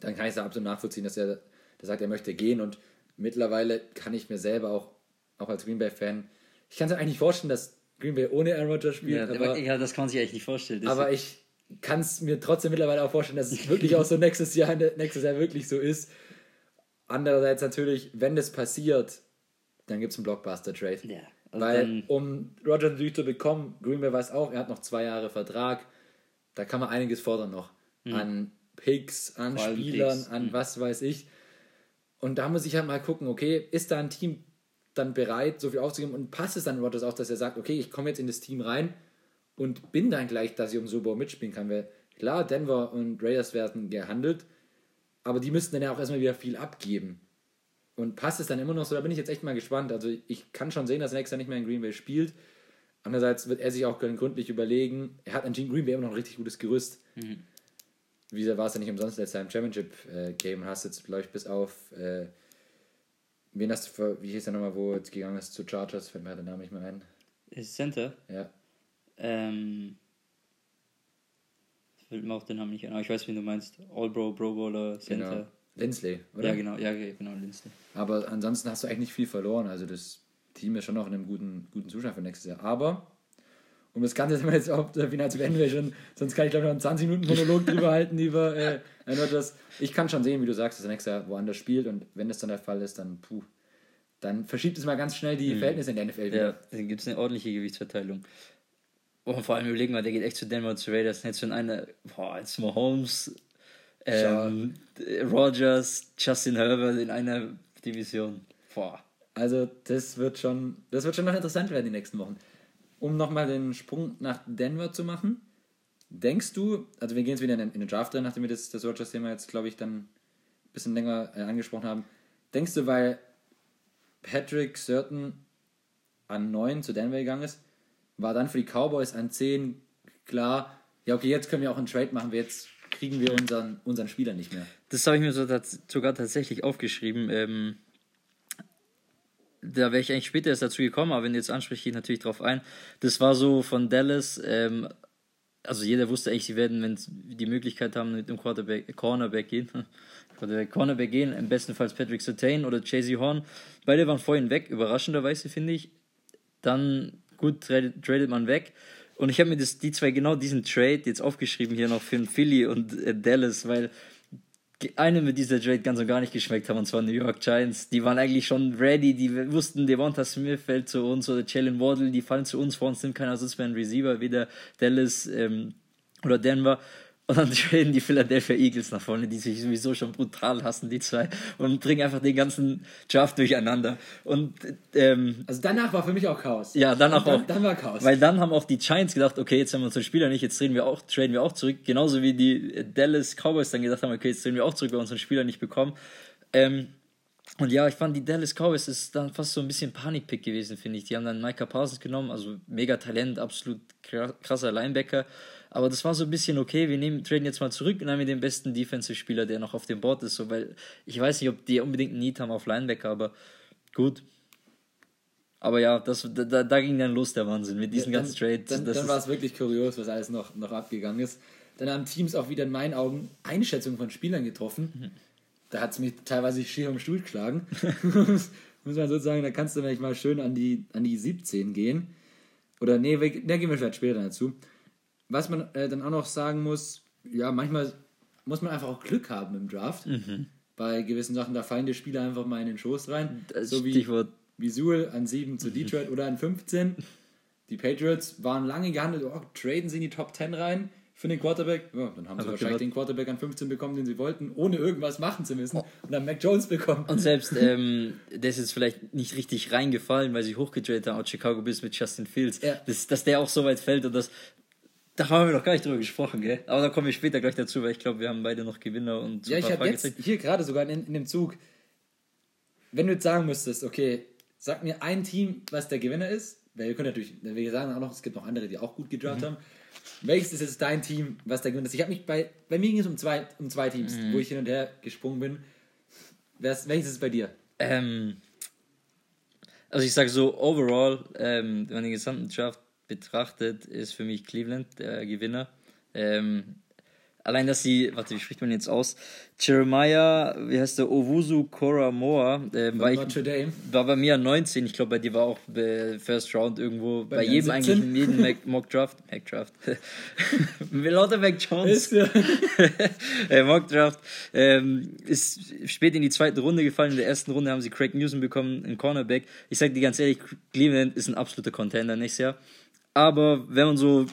dann kann ich es da absolut nachvollziehen, dass er der sagt, er möchte gehen und mittlerweile kann ich mir selber auch, auch als Green Bay-Fan, ich kann es mir eigentlich nicht vorstellen, dass Green Bay ohne Aaron Rodgers spielt. Ja, aber, ja das kann man sich eigentlich nicht vorstellen. Aber ich kann es mir trotzdem mittlerweile auch vorstellen, dass es wirklich auch so nächstes Jahr, nächstes Jahr wirklich so ist. Andererseits natürlich, wenn das passiert, dann gibt es einen Blockbuster-Trade. Ja, Weil, um Roger natürlich zu bekommen, Green Bay weiß auch, er hat noch zwei Jahre Vertrag. Da kann man einiges fordern noch. Mhm. An Picks, an Spielern, Picks. an mhm. was weiß ich. Und da muss ich halt mal gucken, okay, ist da ein Team dann bereit, so viel aufzugeben und passt es dann Rodgers auch, dass er sagt, okay, ich komme jetzt in das Team rein und bin dann gleich, dass ich um Super Bowl mitspielen kann. Weil klar, Denver und Raiders werden gehandelt, aber die müssten dann ja auch erstmal wieder viel abgeben. Und passt es dann immer noch so? Da bin ich jetzt echt mal gespannt. Also ich kann schon sehen, dass er nächstes Jahr nicht mehr in Green Bay spielt. Andererseits wird er sich auch gründlich überlegen, er hat an Green Bay immer noch ein richtig gutes Gerüst. Mhm wie war es ja nicht umsonst letztes Jahr im Championship-Game, äh, hast jetzt, glaube ich, bis auf, äh, wen hast du, für, wie hieß der nochmal, wo jetzt gegangen ist zu Chargers, fällt mir der Name nicht mehr ein. Ist Center? Ja. Ähm, fällt mir auch den Namen nicht ein, aber ich weiß, wie du meinst. All-Bro, Pro Bowler, Center. Genau. Lindsley, oder? Ja, genau, ja, genau, Lindsley. Aber ansonsten hast du eigentlich nicht viel verloren, also das Team ist schon noch in einem guten, guten Zustand für nächstes Jahr. Aber und das Ganze jetzt auf der Finale zu beenden, schon, sonst kann ich glaube ich noch einen 20 Minuten Monolog drüber halten über äh, das. Ich kann schon sehen, wie du sagst, dass er nächstes Jahr woanders spielt und wenn das dann der Fall ist, dann puh, dann verschiebt es mal ganz schnell die mhm. Verhältnisse in der NFL wieder. Ja, dann gibt es eine ordentliche Gewichtsverteilung. Und vor allem überlegen wir, der geht echt zu Denver zu Raiders, jetzt schon eine, boah, jetzt Mahomes, ähm, Rogers, Justin Herbert in einer Division. Boah. Also das wird schon, das wird schon noch interessant werden die nächsten Wochen um nochmal den Sprung nach Denver zu machen, denkst du, also wir gehen jetzt wieder in den, in den Draft rein, nachdem wir das, das Rogers-Thema jetzt, glaube ich, dann ein bisschen länger äh, angesprochen haben, denkst du, weil Patrick Certain an 9 zu Denver gegangen ist, war dann für die Cowboys an 10 klar, ja okay, jetzt können wir auch einen Trade machen, wir jetzt kriegen wir unseren, unseren Spieler nicht mehr. Das habe ich mir so tats sogar tatsächlich aufgeschrieben. Ähm, da wäre ich eigentlich später erst dazu gekommen, aber wenn du jetzt ansprichst, gehe ich natürlich drauf ein. Das war so von Dallas, ähm, also jeder wusste eigentlich, sie werden, wenn sie die Möglichkeit haben, mit dem Quarterback, Cornerback gehen, Quarterback, Cornerback gehen, im bestenfalls Patrick Sertain oder Chasey Horn. Beide waren vorhin weg, überraschenderweise finde ich. Dann gut, tradet, man weg. Und ich habe mir das, die zwei, genau diesen Trade jetzt aufgeschrieben hier noch für Philly und äh, Dallas, weil eine mit dieser Trade ganz und gar nicht geschmeckt haben, und zwar New York Giants. Die waren eigentlich schon ready, die wussten, Devonta Smith fällt zu uns oder Jalen Waddle, die fallen zu uns, vor uns sind keiner Ersatz mehr ein Receiver, weder Dallas ähm, oder Denver. Und dann traden die Philadelphia Eagles nach vorne, die sich sowieso schon brutal hassen, die zwei, und bringen einfach den ganzen Draft durcheinander. Und, ähm, also danach war für mich auch Chaos. Ja, danach dann, auch. Dann war Chaos. Weil dann haben auch die Giants gedacht, okay, jetzt haben wir unseren Spieler nicht, jetzt traden wir auch, traden wir auch zurück. Genauso wie die Dallas Cowboys dann gedacht haben, okay, jetzt traden wir auch zurück, weil wir unseren Spieler nicht bekommen. Ähm, und ja, ich fand die Dallas Cowboys ist dann fast so ein bisschen Panikpick gewesen, finde ich. Die haben dann Micah Parsons genommen, also mega Talent, absolut krasser Linebacker. Aber das war so ein bisschen okay, wir nehmen, traden jetzt mal zurück und haben wir den besten Defensive-Spieler, der noch auf dem Board ist. So, weil ich weiß nicht, ob die unbedingt einen Need haben auf Linebacker, aber gut. Aber ja, das, da, da ging dann los der Wahnsinn mit diesen ja, ganzen Trades. Dann, dann war es wirklich kurios, was alles noch, noch abgegangen ist. Dann haben Teams auch wieder in meinen Augen Einschätzungen von Spielern getroffen. Mhm. Da hat es mich teilweise schier am Stuhl geschlagen. Muss man sozusagen, da kannst du vielleicht mal schön an die, an die 17 gehen. Oder nee, da gehen wir vielleicht später dazu. Was man äh, dann auch noch sagen muss, ja, manchmal muss man einfach auch Glück haben im Draft. Mhm. Bei gewissen Sachen, da fallen die Spieler einfach mal in den Schoß rein. Das so wie, Stichwort. wie Sewell an 7 zu Detroit oder an 15. Die Patriots waren lange gehandelt, oh, traden sie in die Top 10 rein für den Quarterback. Ja, dann haben sie wahrscheinlich genau. den Quarterback an 15 bekommen, den sie wollten, ohne irgendwas machen zu müssen. Oh. Und dann Mac Jones bekommen. Und selbst, ähm, der ist jetzt vielleicht nicht richtig reingefallen, weil sie hochgetradet haben aus Chicago bis mit Justin Fields. Ja. Das, dass der auch so weit fällt und das da haben wir noch gar nicht drüber gesprochen, gell? Aber da kommen wir später gleich dazu, weil ich glaube, wir haben beide noch Gewinner und Ja, ich habe jetzt hier gerade sogar in, in dem Zug, wenn du jetzt sagen müsstest, okay, sag mir ein Team, was der Gewinner ist, weil wir können natürlich, wir sagen auch noch, es gibt noch andere, die auch gut gedraft mhm. haben. Welches ist jetzt dein Team, was der Gewinner ist? Ich habe mich bei, bei mir ging es um zwei, um zwei Teams, mhm. wo ich hin und her gesprungen bin. Welches ist es bei dir? Ähm, also ich sage so, overall, ähm, wenn man den gesamten Draft betrachtet, ist für mich Cleveland der Gewinner. Ähm, allein, dass sie, warte, wie spricht man jetzt aus? Jeremiah, wie heißt der, Owusu Koramoa, äh, war, ich, war bei mir 19, ich glaube bei dir war auch First Round irgendwo, bei, bei jedem 17? eigentlich, in jedem Mock Draft, Mac Draft, lauter Mac Jones, äh, Mock Draft, ähm, ist spät in die zweite Runde gefallen, in der ersten Runde haben sie Craig Newsom bekommen, ein Cornerback, ich sag dir ganz ehrlich, Cleveland ist ein absoluter Contender nächstes Jahr, aber wenn man so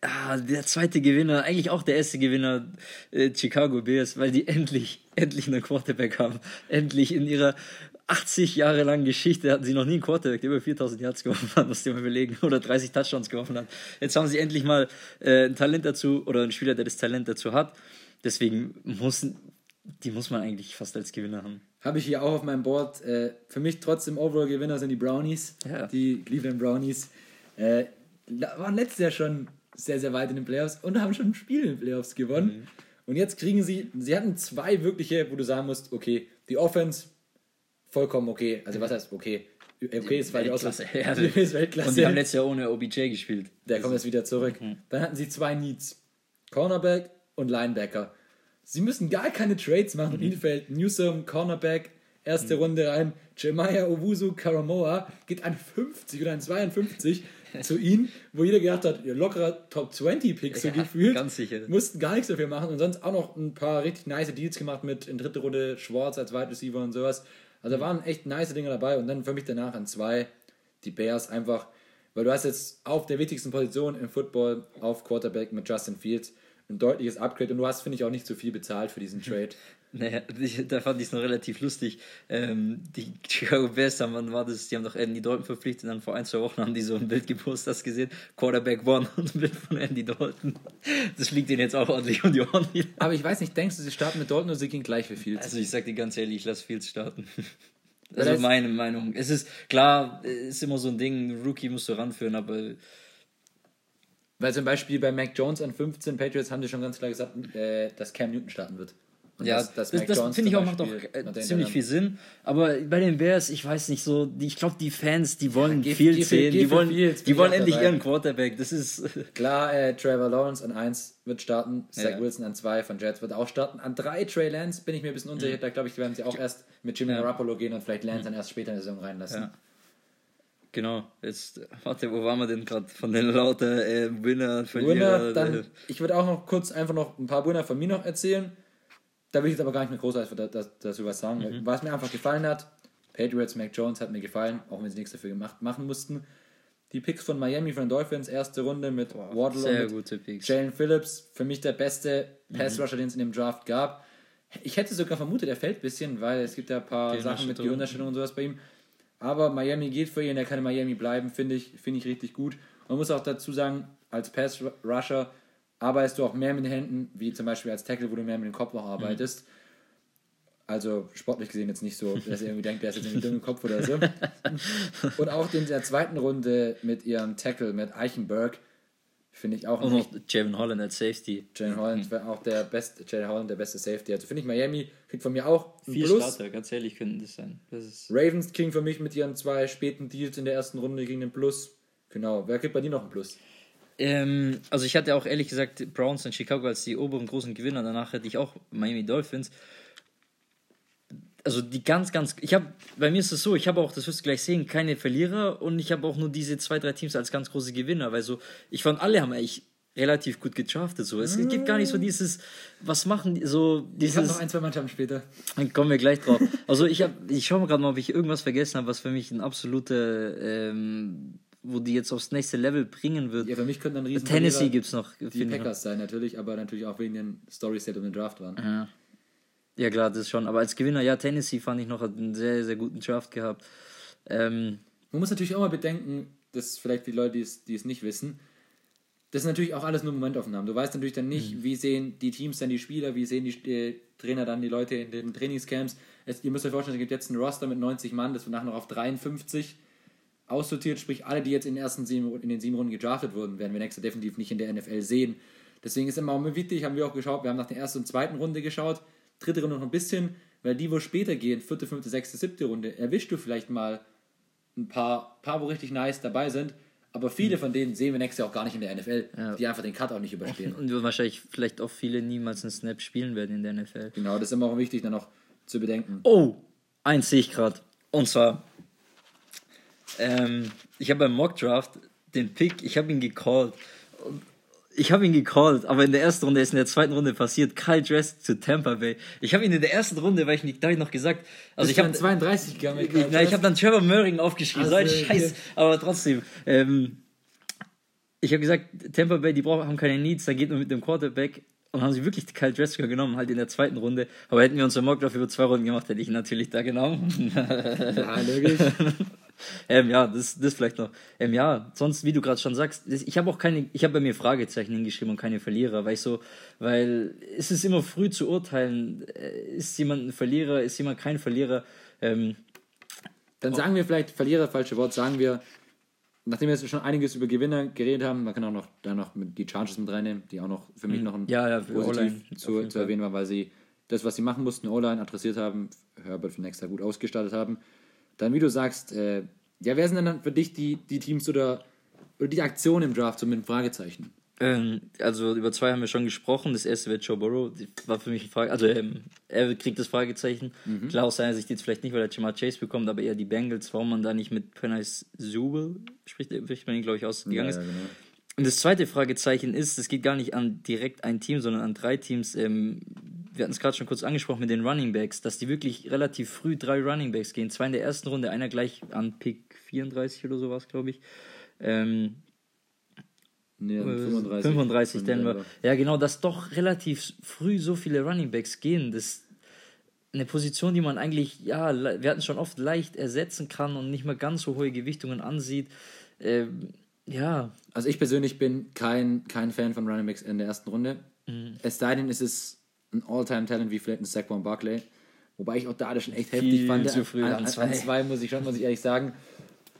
ah, der zweite Gewinner, eigentlich auch der erste Gewinner äh, Chicago Bears, weil die endlich, endlich einen Quarterback haben. Endlich in ihrer 80 Jahre langen Geschichte hatten sie noch nie einen Quarterback, der über 4000 Yards geworfen hat, muss ich mal überlegen, oder 30 Touchdowns geworfen hat. Jetzt haben sie endlich mal äh, ein Talent dazu oder einen Spieler, der das Talent dazu hat. Deswegen muss, die muss man eigentlich fast als Gewinner haben. Habe ich hier auch auf meinem Board. Äh, für mich trotzdem Overall-Gewinner sind die Brownies, ja. die Cleveland Brownies. Äh, waren letztes Jahr schon sehr, sehr weit in den Playoffs und haben schon ein Spiel in den Playoffs gewonnen. Mhm. Und jetzt kriegen sie, sie hatten zwei wirkliche, wo du sagen musst, okay, die Offense vollkommen okay. Also was heißt okay? Okay, ist weil Weltklasse. Die ja, ist Weltklasse. Und die haben letztes Jahr ohne OBJ gespielt. Der kommt jetzt wieder zurück. Mhm. Dann hatten sie zwei Needs. Cornerback und Linebacker. Sie müssen gar keine Trades machen. Mhm. Fällt Newsom, Cornerback, erste mhm. Runde rein. Jeremiah Owusu Karamoa geht an 50 oder an 52 zu ihnen, wo jeder gedacht hat, ihr lockerer Top 20 Picks ja, so gefühlt. Ganz sicher. Mussten gar nichts dafür machen und sonst auch noch ein paar richtig nice Deals gemacht mit in dritte Runde Schwarz als Wide Receiver und sowas. Also mhm. waren echt nice Dinge dabei und dann für mich danach an zwei die Bears einfach, weil du hast jetzt auf der wichtigsten Position im Football auf Quarterback mit Justin Fields ein deutliches Upgrade und du hast, finde ich, auch nicht zu viel bezahlt für diesen Trade. Naja, da fand ich es noch relativ lustig. Ähm, die Chicago Bears haben, wann war das? Die haben doch Andy Dalton verpflichtet, dann vor ein, zwei Wochen haben die so ein Bild gepostet, das gesehen, Quarterback One und ein Bild von Andy Dalton. Das fliegt ihnen jetzt auch ordentlich um die Ohren wieder. Aber ich weiß nicht, denkst du, sie starten mit Dalton oder sie gehen gleich für Fields? Also ich sag dir ganz ehrlich, ich lasse Fields starten. Also das meine Meinung. Es ist klar, ist immer so ein Ding, Rookie musst du ranführen, aber Weil zum Beispiel bei Mac Jones an 15 Patriots haben die schon ganz klar gesagt, äh, dass Cam Newton starten wird. Und Ja, das, das, Jones finde ich auch macht auch Beispiel äh, ziemlich viel Sinn. Aber bei den Bears, ich weiß nicht so, die, ich glaube, die Fans, die wollen geh- viel sehen, die für wollen, Fields, die wollen endlich dabei. ihren Quarterback. Das ist Klar, äh, Trevor Lawrence an 1 wird starten, Zach Ja. Wilson an 2 von Jets wird auch starten. An 3 Trey Lance bin ich mir ein bisschen unsicher. Da glaube ich, werden sie auch erst mit Jimmy Ja. Garoppolo gehen und vielleicht Lance dann erst später in der Saison reinlassen. Ja. Genau, jetzt, warte, wo waren wir denn gerade? Von den lauter äh, Winner, Verlierer. Winner, dann, äh, ich würde auch noch kurz einfach noch ein paar Winner von mir noch erzählen. Da will ich jetzt aber gar nicht mehr großartig da- da- dazu was sagen. Mhm. Was mir einfach gefallen hat, Patriots, Mac Jones hat mir gefallen, auch wenn sie nichts dafür gemacht, machen mussten. Die Picks von Miami von den Dolphins, erste Runde mit Waddle sehr und mit gute Picks. Jalen Phillips, für mich der beste Mhm. Pass-Rusher, den es in dem Draft gab. Ich hätte sogar vermutet, er fällt ein bisschen, weil es gibt ja ein paar Sachen mit Gehirnerschütterung. Und sowas bei ihm. Aber Miami geht für ihn, er kann in Miami bleiben, finde ich, finde ich richtig gut. Man muss auch dazu sagen, als Pass-Rusher arbeitest du auch mehr mit den Händen, wie zum Beispiel als Tackle, wo du mehr mit dem Kopf auch arbeitest. Also sportlich gesehen jetzt nicht so, dass ihr irgendwie denkt, der ist jetzt irgendwie dumm im Kopf oder so. Und auch in der zweiten Runde mit ihrem Tackle, mit Eichenberg, finde ich auch Und noch Javon Holland als Safety. Jalen Holland wäre auch der beste, Jalen Holland der beste Safety. Also finde ich Miami kriegt von mir auch ein Vier Plus. Starter, ganz ehrlich, könnten das sein. Das Ravens kriegen für mich mit ihren zwei späten Deals in der ersten Runde gegen den Plus. Genau. Wer kriegt bei dir noch ein Plus? Ähm, also ich hatte auch ehrlich gesagt Browns und Chicago als die oberen großen Gewinner. Danach hätte ich auch Miami Dolphins. Also die ganz, ganz. Ich habe, bei mir ist es so, ich habe auch, das wirst du gleich sehen, keine Verlierer und ich habe auch nur diese zwei, drei Teams als ganz große Gewinner, weil so, ich fand, alle haben eigentlich relativ gut gedraftet. So. Es gibt gar nicht so dieses, was machen die, so Ich habe dieses. noch ein, zwei Mannschaften später. Dann kommen wir gleich drauf. Also ich habe, ich schaue mal gerade mal, ob ich irgendwas vergessen habe, was für mich ein absoluter, ähm, wo die jetzt aufs nächste Level bringen wird. Ja, für mich könnten dann riesen Tennessee Verlierer gibt's noch. die. Packers sein natürlich, aber natürlich auch wegen den Stories, die um den Draft waren. Ja. ja, klar, das schon. Aber als Gewinner, ja, Tennessee fand ich noch, einen sehr, sehr guten Draft gehabt. Ähm, Man muss natürlich auch mal bedenken, dass vielleicht die Leute, die es, die es nicht wissen, das ist natürlich auch alles nur Momentaufnahmen. Du weißt natürlich dann nicht, wie sehen die Teams dann die Spieler, wie sehen die äh, Trainer dann die Leute in den Trainingscamps. Es, ihr müsst euch vorstellen, es gibt jetzt einen Roster mit 90 Mann, das wird nachher noch auf 53 aussortiert, sprich alle, die jetzt in den ersten sieben, in den sieben Runden gedraftet wurden, werden wir nächstes Jahr definitiv nicht in der NFL sehen. Deswegen ist immer auch wichtig, haben wir auch geschaut, wir haben nach der ersten und zweiten Runde geschaut, dritte Runde noch ein bisschen, weil die, wo später gehen, vierte, fünfte, sechste, siebte Runde, erwischst du vielleicht mal ein paar, paar, wo richtig nice dabei sind. Aber viele von denen sehen wir nächstes Jahr auch gar nicht in der NFL, Ja. die einfach den Cut auch nicht überstehen. und wahrscheinlich vielleicht auch viele niemals einen Snap spielen werden in der NFL. genau, das ist immer auch wichtig, dann auch zu bedenken. Oh, eins sehe ich gerade. Und zwar, ähm, ich habe beim Mock Draft den Pick, ich habe ihn gecallt. Ich habe ihn gecallt, aber in der ersten Runde ist in der zweiten Runde passiert. Kyle Dress zu Tampa Bay. Ich habe ihn in der ersten Runde, weil ich nicht, da hab ich noch gesagt, also ich habe 32 gegangen. ich, na, ich habe dann Trevor Möring aufgeschrieben, so Also, Scheiß, okay. aber trotzdem. Ähm, ich habe gesagt, Tampa Bay, die brauchen, haben keine Needs, da geht nur mit dem Quarterback. Und haben sie wirklich Kyle Dresker genommen, halt in der zweiten Runde. Aber hätten wir uns Mock Draft über zwei Runden gemacht, hätte ich ihn natürlich da genommen. ja, logisch. ähm, ja, das, das vielleicht noch. Ähm, ja, sonst, wie du gerade schon sagst, ich habe auch keine, ich habe bei mir Fragezeichen hingeschrieben und keine Verlierer, weil ich so, weil es ist immer früh zu urteilen, äh, ist jemand ein Verlierer, ist jemand kein Verlierer. Ähm, Dann sagen wir vielleicht, Verlierer, falsche Wort, sagen wir, nachdem wir jetzt schon einiges über Gewinner geredet haben, man kann auch noch da noch die Chargers mit reinnehmen, die auch noch für mich noch ein Mhm. Ja, ja, positiv zu, zu erwähnen war, weil sie das, was sie machen mussten, O-Line adressiert haben, Herbert für nächstes Jahr gut ausgestattet haben. Dann, wie du sagst, äh, ja, wer sind denn dann für dich die, die Teams oder, oder die Aktionen im Draft so mit Fragezeichen? Ähm, also über zwei haben wir schon gesprochen. Das erste wird Joe Burrow. Die war für mich eine Frage. Also ähm, er kriegt das Fragezeichen. Klar aus seiner Sicht jetzt vielleicht nicht, weil er Jamar Chase bekommt, aber eher die Bengals, warum man da nicht mit Pennice Zubel spricht, spricht man ihn, glaube ich, ausgegangen ist. genau. Und das zweite Fragezeichen ist, es geht gar nicht an direkt ein Team, sondern an drei Teams. Ähm, wir hatten es gerade schon kurz angesprochen mit den Running Backs, dass die wirklich relativ früh drei Running Backs gehen. Zwei in der ersten Runde, einer gleich an Pick 34 oder sowas, glaube ich. Ähm, Nee, 35, 35. 35 von Denver. Ja, genau, dass doch relativ früh so viele Running Backs gehen. Das ist eine Position, die man eigentlich, ja, wir hatten schon oft leicht ersetzen kann und nicht mal ganz so hohe Gewichtungen ansieht. Ähm, ja, Also ich persönlich bin kein, kein Fan von Running Backs in der ersten Runde. Mhm. Es sei denn, es ist ein All-Time-Talent wie vielleicht ein Saquon Barkley. Wobei ich auch da das schon echt heftig Viel fand. zu früh an, an an, zwei. an zwei muss ich schon, muss ich ehrlich sagen.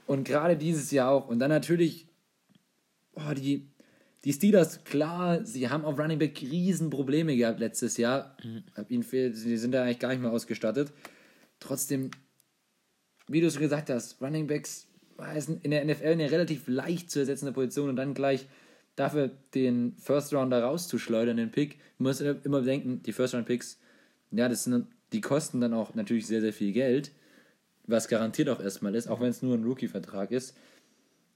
Und gerade dieses Jahr auch. Und dann natürlich, oh, die, Die Steelers, klar, sie haben auf Running Back Riesenprobleme gehabt letztes Jahr. Mhm. Ihnen fehlt, sie sind da eigentlich gar nicht mehr ausgestattet. Trotzdem, wie du schon gesagt hast, Running Backs in der NFL eine relativ leicht zu ersetzende Position und dann gleich dafür den First Rounder rauszuschleudern, den Pick. Du musst immer bedenken, die First Round Picks, ja, das sind, die kosten dann auch natürlich sehr, sehr viel Geld, was garantiert auch erstmal ist, auch wenn es nur ein Rookie-Vertrag ist.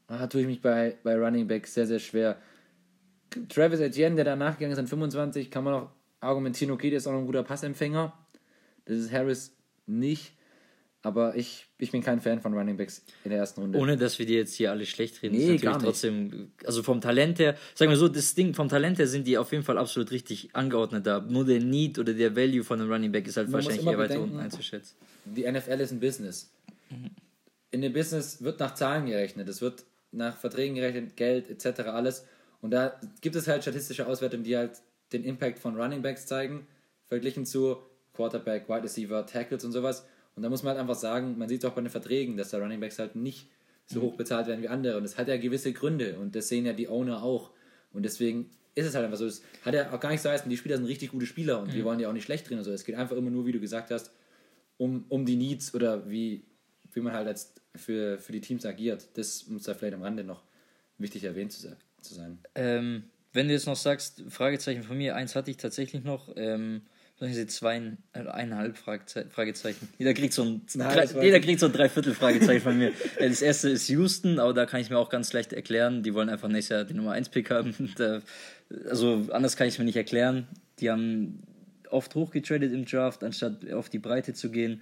Da tue ich mich bei, bei Running Back sehr, sehr schwer. Travis Etienne, der danach gegangen ist an 25, kann man auch argumentieren, okay, der ist auch noch ein guter Passempfänger. Das ist Harris nicht. Aber ich, ich bin kein Fan von Running Backs in der ersten Runde. Ohne dass wir die jetzt hier alle schlecht reden. Nee, ist natürlich trotzdem, also vom Talent her, sagen wir so, das Ding, vom Talent her sind die auf jeden Fall absolut richtig angeordnet da. Nur der Need oder der Value von einem Running Back ist halt Man wahrscheinlich eher weiter unten einzuschätzen. Die NFL ist ein Business. Mhm. In dem Business wird nach Zahlen gerechnet, es wird nach Verträgen gerechnet, Geld etc. alles. Und da gibt es halt statistische Auswertungen, die halt den Impact von Running Backs zeigen, verglichen zu Quarterback, Wide Receiver, Tackles und sowas. Und da muss man halt einfach sagen, man sieht es auch bei den Verträgen, dass der Running Backs halt nicht so hoch bezahlt werden wie andere. Und das hat ja gewisse Gründe und das sehen ja die Owner auch. Und deswegen ist es halt einfach so. Es hat ja auch gar nicht so heißen, die Spieler sind richtig gute Spieler und mhm. wir wollen ja auch nicht schlecht drin. Also es geht einfach immer nur, wie du gesagt hast, um, um die Needs oder wie, wie man halt als für, für die Teams agiert. Das muss da vielleicht am Rande noch wichtig erwähnt zu, zu sein. Ähm, wenn du jetzt noch sagst, Fragezeichen von mir, eins hatte ich tatsächlich noch. Ähm, Sie zwei, äh, eineinhalb Fragezeichen. Jeder kriegt so ein, Nein, jeder kriegt so ein Dreiviertel Fragezeichen von mir. Das erste ist Houston, aber da kann ich mir auch ganz leicht erklären. Die wollen einfach nächstes Jahr die Nummer 1 Pick haben. also anders kann ich es mir nicht erklären. Die haben oft hochgetradet im Draft, anstatt auf die Breite zu gehen.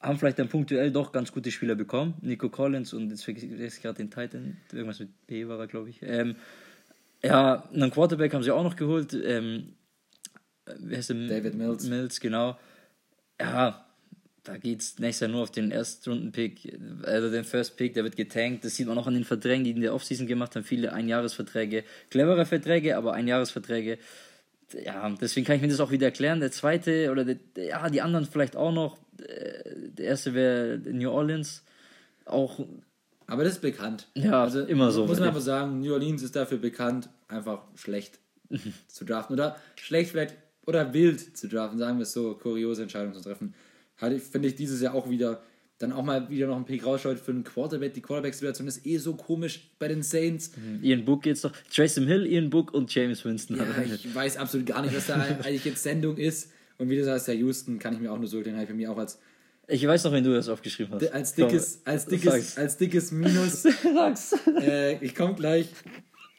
Haben vielleicht dann punktuell doch ganz gute Spieler bekommen. Nico Collins und jetzt vergesse ich gerade den Titan. Irgendwas mit B war er, glaube ich. Ähm, ja, einen Quarterback haben sie auch noch geholt. Ähm, wie heißt der? David Mills. Mills, genau. Ja, da geht es nächstes Jahr nur auf den Erstrunden-Pick, also den First Pick, der wird getankt. Das sieht man auch an den Verträgen, die in der Offseason gemacht haben. Viele Einjahresverträge, clevere Verträge, aber Einjahresverträge. Ja, deswegen kann ich mir das auch wieder erklären. Der zweite oder der, ja, die anderen vielleicht auch noch. Der erste wäre New Orleans. Auch. Aber das ist bekannt. Ja, also immer so. Muss man aber sagen, New Orleans ist dafür bekannt, einfach schlecht zu draften. Oder schlecht vielleicht oder wild zu draften, sagen wir es so, kuriose Entscheidungen zu treffen. Hatte, finde ich dieses Jahr auch wieder, dann auch mal wieder noch ein Pick rausschaut für einen Quarterback. Die Quarterback-Situation ist eh so komisch bei den Saints. Mhm. Ian Book geht's doch. Tracy Hill, Ian Book und James Winston. Ja, ich weiß absolut gar nicht, was da eigentlich jetzt Sendung ist. Und wie du sagst, der Houston kann ich mir auch nur so, den habe ich bei mir auch als. Ich weiß noch, wenn du das aufgeschrieben hast. Als dickes, als dickes, als dickes Minus. äh, ich komme gleich.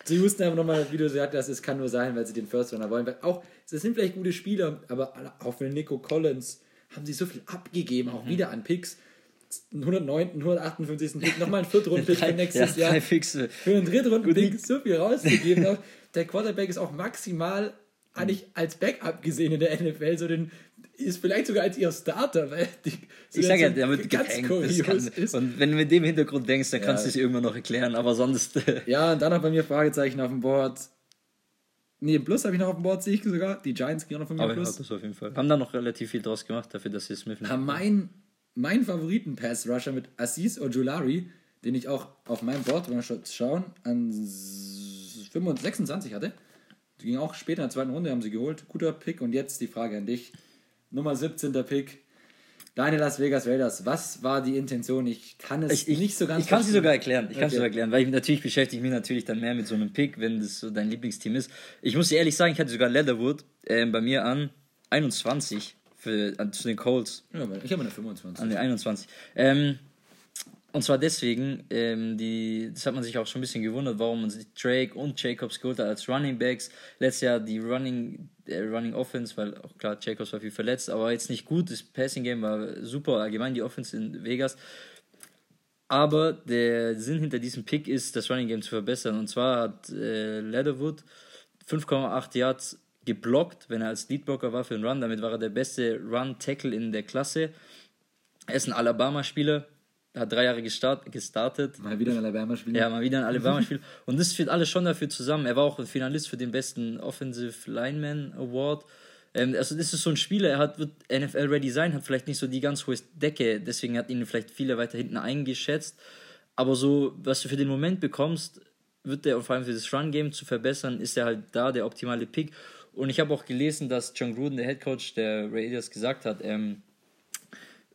Zu Houston einfach nochmal, wie du gesagt hast, es kann nur sein, weil sie den First Runner wollen. Weil auch das sind vielleicht gute Spieler, aber auch für Nico Collins haben sie so viel abgegeben, auch mhm. wieder an Picks. 109., 158. Pick, nochmal ein Viertrunden-Pick für nächstes ja, Jahr. Fixe. Für einen Drittrunden-Pick so viel rausgegeben. der Quarterback ist auch maximal eigentlich als Backup gesehen in der NFL, so den ist vielleicht sogar als ihr Starter, weil die, ich sage ja, der wird ganz kann, ist. Und wenn du mit dem Hintergrund denkst, dann ja. kannst du es irgendwann noch erklären, aber sonst. ja, und dann noch bei mir Fragezeichen auf dem Board. Nee, Plus habe ich noch auf dem Board, sehe ich sogar. Die Giants gehen noch von mir Aber Plus. das auf jeden Fall. Haben da noch relativ viel draus gemacht, dafür, dass sie Smith nicht. Mein, mein Favoriten-Pass-Rusher mit Assis Ojulari, den ich auch auf meinem Board, wenn wir schauen, an 26 hatte. Die ging auch später in der zweiten Runde, haben sie geholt. Guter Pick. Und jetzt die Frage an dich. Nummer 17. Pick. Deine Las Vegas Raiders, was war die Intention? Ich kann es ich, ich, nicht so ganz Ich kann sie sogar erklären. Ich okay. kann sie sogar erklären, weil ich natürlich beschäftige mich natürlich dann mehr mit so einem Pick, wenn das so dein Lieblingsteam ist. Ich muss dir ehrlich sagen, ich hatte sogar Leatherwood äh, bei mir an 21 für, an, zu den Colts. Ja, ich habe eine 25. An die 21. Ähm, und zwar deswegen, ähm, die, das hat man sich auch schon ein bisschen gewundert, warum man sich Drake und Jacobs geholt hat als Running Backs. Letztes Jahr die Running der Running Offense, weil auch klar, Jacobs war viel verletzt, aber jetzt nicht gut. Das Passing Game war super, allgemein die Offense in Vegas. Aber der Sinn hinter diesem Pick ist, das Running Game zu verbessern. Und zwar hat äh, Leatherwood 5,8 Yards geblockt, wenn er als Leadblocker war für den Run. Damit war er der beste Run-Tackle in der Klasse. Er ist ein Alabama-Spieler, hat drei Jahre gestart, gestartet. Mal wieder ein Alabama-Spieler. Ja, mal wieder ein Alabama-Spieler. Und das führt alles schon dafür zusammen. Er war auch ein Finalist für den besten Offensive Lineman Award. Ähm, also das ist so ein Spieler, er hat, wird NFL-ready sein, hat vielleicht nicht so die ganz hohe Decke, deswegen hat ihn vielleicht viele weiter hinten eingeschätzt. Aber so, was du für den Moment bekommst, wird der vor allem für das Run-Game zu verbessern, ist er halt da der optimale Pick. Und ich habe auch gelesen, dass John Gruden, der Head Coach der Raiders, gesagt hat, ähm,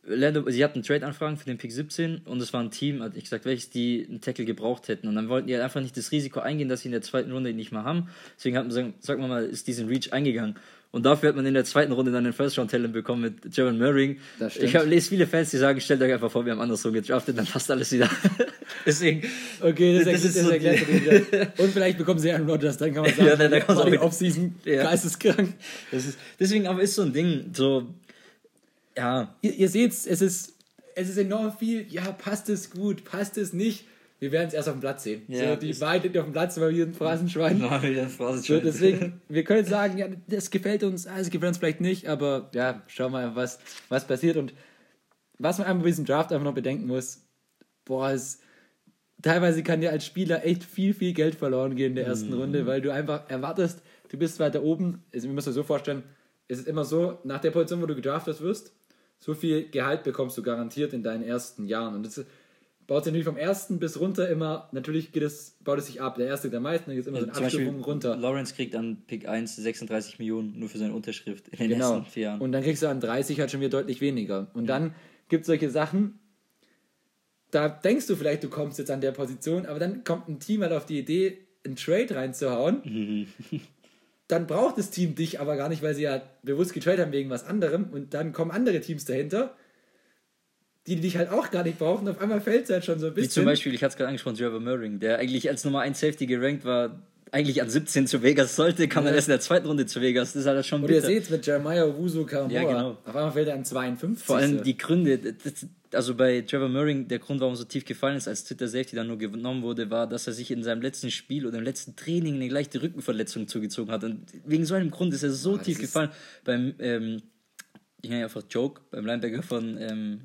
sie hatten Trade-Anfragen für den Pick 17 und es war ein Team, hat ich gesagt, welches die einen Tackle gebraucht hätten. Und dann wollten die halt einfach nicht das Risiko eingehen, dass sie in der zweiten Runde ihn nicht mehr haben. Deswegen hat man, sagen wir mal, ist diesen Reach eingegangen. Und dafür hat man in der zweiten Runde dann den First-Round-Talent bekommen mit Jaron Murray. Ich habe lese viele Fans, die sagen, stellt euch einfach vor, wir haben andersrum gedraftet, dann passt alles wieder. Deswegen. Okay, das, das, das erklärt so Und vielleicht bekommen sie einen Rodgers, dann kann man sagen, ja, dann, dann kann man auch die Offseason ja. geisteskrank. Das ist, deswegen aber ist so ein Ding, so ja. Ihr, ihr seht, es ist, es ist enorm viel, ja, passt es gut, passt es nicht. Wir werden es erst auf dem Platz sehen. Ja, so, die liegt auf dem Platz, weil wir ein Phrasenschwein. ein Phrasenschwein. So, deswegen, wir können sagen, ja, das gefällt uns, also gefällt uns vielleicht nicht, aber ja, schauen wir mal, was, was passiert. Und was man einmal bei diesem Draft einfach noch bedenken muss, boah, es, teilweise kann dir als Spieler echt viel, viel Geld verloren gehen in der ersten mhm. Runde, weil du einfach erwartest, du bist weiter oben. Also, wir müssen uns so vorstellen, es ist immer so, nach der Position, wo du gedraftet wirst, so viel Gehalt bekommst du garantiert in deinen ersten Jahren. Und das baut sich natürlich vom ersten bis runter immer, natürlich geht es, baut es sich ab. Der erste der meisten, dann geht es immer ja, so eine Abstufung runter. Lawrence kriegt an Pick 1 36 Millionen nur für seine Unterschrift in den genau. ersten vier Jahren. Und dann kriegst du an 30 halt schon wieder deutlich weniger. Und dann gibt es solche Sachen, da denkst du vielleicht, du kommst jetzt an der Position, aber dann kommt ein Team halt auf die Idee, einen Trade reinzuhauen. dann braucht das Team dich aber gar nicht, weil sie ja bewusst getradet haben wegen was anderem und dann kommen andere Teams dahinter, die dich halt auch gar nicht brauchen. Auf einmal fällt es halt schon so ein bisschen. Wie zum Beispiel, ich hatte es gerade angesprochen, Trevor Murray, der eigentlich als Nummer 1 Safety gerankt war, eigentlich an 17 zu Vegas sollte, kam ja. dann erst in der zweiten Runde zu Vegas. Das ist halt schon Und bitter. ihr seht mit Jeremiah Owusu Karamoa, ja, genau. auf einmal fällt er an 52. Vor allem die Gründe, das, also bei Trevor Murray, der Grund, warum er so tief gefallen ist, als dritter Safety dann nur genommen wurde, war, dass er sich in seinem letzten Spiel oder im letzten Training eine leichte Rückenverletzung zugezogen hat. Und wegen so einem Grund ist er so oh, tief gefallen. Beim, ähm, ich nenne einfach Joke, beim Linebacker von ähm,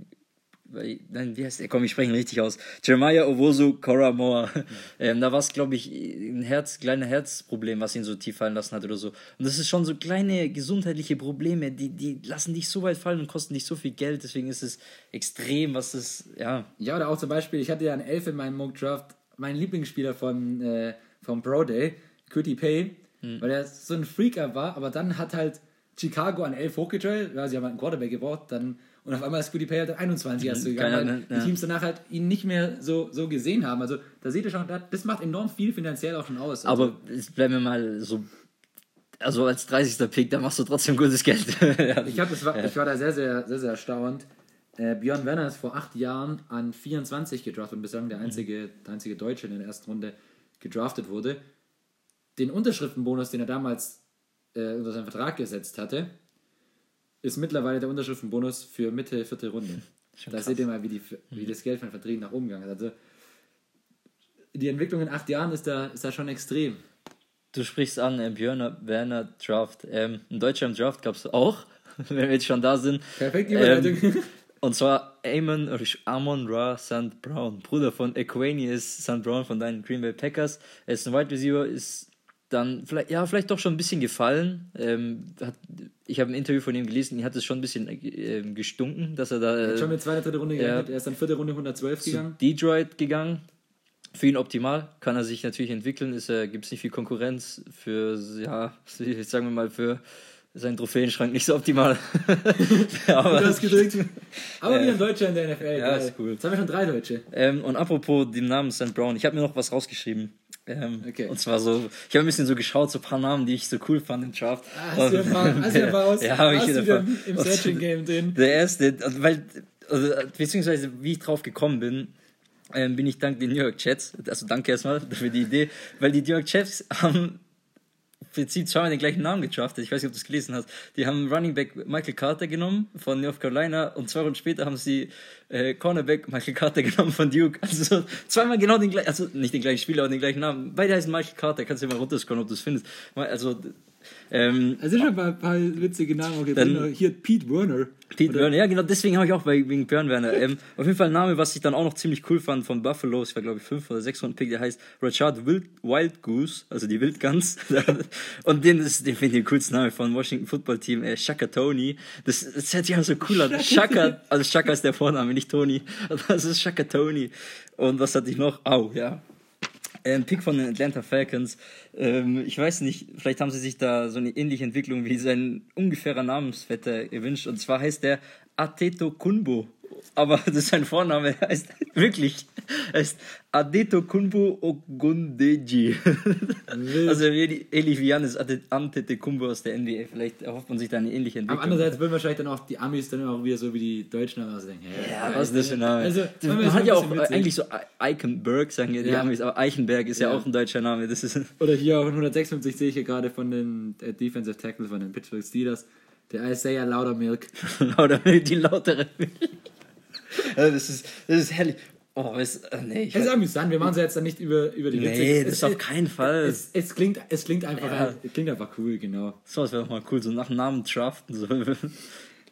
nein, wie heißt der? Komm, ich spreche ihn richtig aus. Jeremiah Owosu Koramoa. Ähm, da war es, glaube ich, ein Herz, kleines Herzproblem, was ihn so tief fallen lassen hat oder so. Und das ist schon so kleine gesundheitliche Probleme, die, die lassen dich so weit fallen und kosten dich so viel Geld. Deswegen ist es extrem, was das, ja. Ja, oder auch zum Beispiel, ich hatte ja einen Elf in meinem Mock Draft, mein Lieblingsspieler von, äh, vom Pro Day, Cutie Pay, hm. weil er so ein Freaker war, aber dann hat halt Chicago an 11 hochgetradet, ja, sie haben halt einen Quarterback gebraucht, dann und auf einmal ist Goody Pay halt 21 erst mhm, gegangen, weil ne, ja. die Teams danach halt ihn nicht mehr so, so gesehen haben. Also da seht ihr schon, das macht enorm viel finanziell auch schon aus. Also. Aber jetzt bleiben wir mal so also als 30. Pick, da machst du trotzdem gutes Geld. ich, hab, war, ja. ich war da sehr, sehr, sehr, sehr erstaunt. Äh, Björn Werner ist vor acht Jahren an 24 gedraftet und bislang der einzige, der einzige Deutsche in der ersten Runde gedraftet wurde. Den Unterschriftenbonus, den er damals äh, unter seinen Vertrag gesetzt hatte, ist mittlerweile der Unterschriftenbonus für Mitte, vierte Runde. Da seht ihr mal, wie, die, wie das Geld von Verträgen nach oben gegangen ist. Also die Entwicklung in acht Jahren ist da, ist da schon extrem. Du sprichst an, äh, Björn Werner Draft. Ähm, in Deutschland Draft gab es auch, wenn wir jetzt schon da sind. Perfekt, ähm, Und zwar Amon, Amon Ra St. Brown, Bruder von Aquanius St. Brown von deinen Green Bay Packers. Er ist ein Wide Receiver, ist dann vielleicht, ja, vielleicht doch schon ein bisschen gefallen. Ähm, hat, ich habe ein Interview von ihm gelesen, ihn hat es schon ein bisschen äh, gestunken, dass er da. Äh, hat schon mit zweiter, dritte Runde gegangen, er ist dann vierte Runde 112 gegangen. Detroit gegangen. Für ihn optimal, kann er sich natürlich entwickeln, gibt es nicht viel Konkurrenz für, ja, sagen wir mal, für seinen Trophäenschrank nicht so optimal. aber, du hast gedrückt. Aber äh, wie ein Deutscher in der NFL. Ja, ist cool. Jetzt haben wir schon drei Deutsche. Ähm, und apropos dem Namen St. Brown, ich habe mir noch was rausgeschrieben. Ähm, okay. Und zwar so, ich habe ein bisschen so geschaut, so ein paar Namen, die ich so cool fand im Draft. Ah, hast du ein paar, hast du ein paar aus, ja, habe ich wieder im Searching Game drin? Der erste, also, weil, also, beziehungsweise wie ich drauf gekommen bin, ähm, bin ich dank den New York Jets, also danke erstmal für die Idee, weil die New York Jets haben Prinzip zweimal den gleichen Namen gedraftet. Ich weiß nicht, ob du es gelesen hast. Die haben Running Back Michael Carter genommen von North Carolina und zwei Runden später haben sie äh, Cornerback Michael Carter genommen von Duke. Also zweimal genau den gleichen, also nicht den gleichen Spieler, aber den gleichen Namen. Beide heißen Michael Carter. Kannst du dir mal runterscrollen, ob du es findest. Also ähm, es sind schon ein paar, paar witzige Namen. Okay, dann, hier Pete Werner. Pete Werner, ja genau, deswegen habe ich auch bei, wegen Björn Werner. Ähm, auf jeden Fall ein Name, was ich dann auch noch ziemlich cool fand von Buffalo, ich war glaube ich 5 oder 6 Runden Pick, der heißt Richard Wild, Wild Goose, also die Wildgans. Und den, den finde ich den coolsten Name von Washington Football Team, äh, Shaka Tony. Das, das hört sich auch so cool an. Shaka, also Shaka ist der Vorname, nicht Tony. Das ist Shaka Tony. Und was hatte ich noch? Au, ja. Ein Pick von den Atlanta Falcons. Ähm, ich weiß nicht, vielleicht haben sie sich da so eine ähnliche Entwicklung wie sein ungefährer Namensvetter gewünscht. Und zwar heißt der Ateto Kunbo. Aber das ist sein Vorname, er heißt wirklich, er heißt Adeto Kunbo Ogundeji. also ähnlich wie Janis Antetokounmpo aus der NBA. Vielleicht erhofft man sich da eine ähnliche Entwicklung. Aber andererseits würden wahrscheinlich dann auch die Amis dann auch wieder so wie die Deutschen also denken, ja, was ist das für ein Name? Also, man hat ja auch eigentlich so Eichenberg, sagen ja die ja. Amis, aber Eichenberg ist ja. ja. auch ein deutscher Name. Das ist Oder hier auf 156 sehe ich hier gerade von den äh, Defensive Tackles von den Pittsburgh Steelers. Der Isaiah Laudermilk. Laudermilk, die lautere Milch. Das, ist, das ist herrlich. Oh, es, äh, nee, ich es ist amüsant, wir machen es jetzt dann nicht über, über die Witze. Nee, das ist auf keinen Fall. Es, es, klingt, es klingt einfach ja. es klingt einfach cool, genau. So, das wäre doch mal cool, so nach Namen draften. So.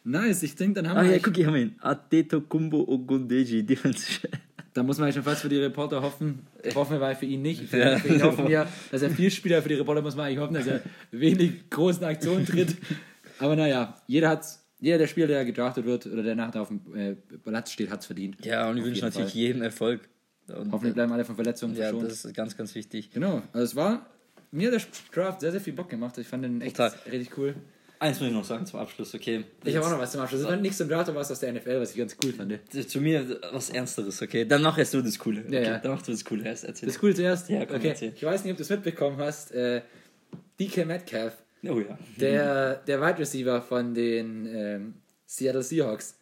Nice, ich denke, dann haben ah, wir. Ah ja, guck, haben wir ihn. Adeto Kumbo Ogundeji, Defensive. Da muss man ja schon fast für die Reporter hoffen. Hoffen wir mal für ihn nicht. Für, ja. für ihn hoffen wir, dass er viel Spieler für die Reporter muss man eigentlich hoffen, dass er wenig großen Aktionen tritt. Aber naja, jeder hat's jeder der Spieler, der gedraftet wird oder der nachher auf dem äh, Platz steht, hat es verdient. Ja, und ich wünsche natürlich Fall. jedem Erfolg. Und Hoffentlich bleiben alle von Verletzungen ja, verschont. Ja, das ist ganz, ganz wichtig. Genau, also es war, mir hat der Draft sehr, sehr viel Bock gemacht. Ich fand den echt Total. richtig cool. Eins muss ich noch sagen zum Abschluss, okay. Ich habe auch noch was zum Abschluss. Es war nichts zum Draft, aber was aus der NFL, was ich ganz cool fand. Zu mir was Ernsteres, okay. Dann mach erst du das Coole. Okay? Ja, ja. Dann machst du das Coole erst. Erzähl. Das Coole zuerst? Ja, komm, okay. Erzähl. Ich weiß nicht, ob du es mitbekommen hast. Äh, DK Metcalf. Oh ja. Der, der Wide Receiver von den ähm, Seattle Seahawks.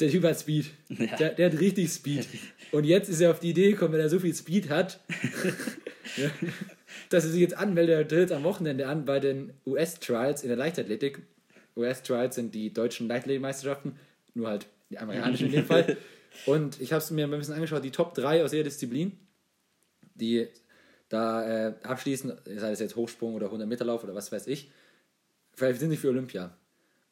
Der Typ hat Speed. Ja. Der, der, hat richtig Speed. Und jetzt ist er auf die Idee gekommen, wenn er so viel Speed hat, ja, dass er sich jetzt anmeldet. Er tritt am Wochenende an bei den US-Trials in der Leichtathletik. US-Trials sind die deutschen Leichtathletikmeisterschaften, nur halt die amerikanischen in dem Fall. Und ich habe es mir ein bisschen angeschaut, die Top 3 aus jeder Disziplin, die da äh, abschließen, sei es jetzt Hochsprung oder 100 Meter Lauf oder was weiß ich, vielleicht sind sie für Olympia.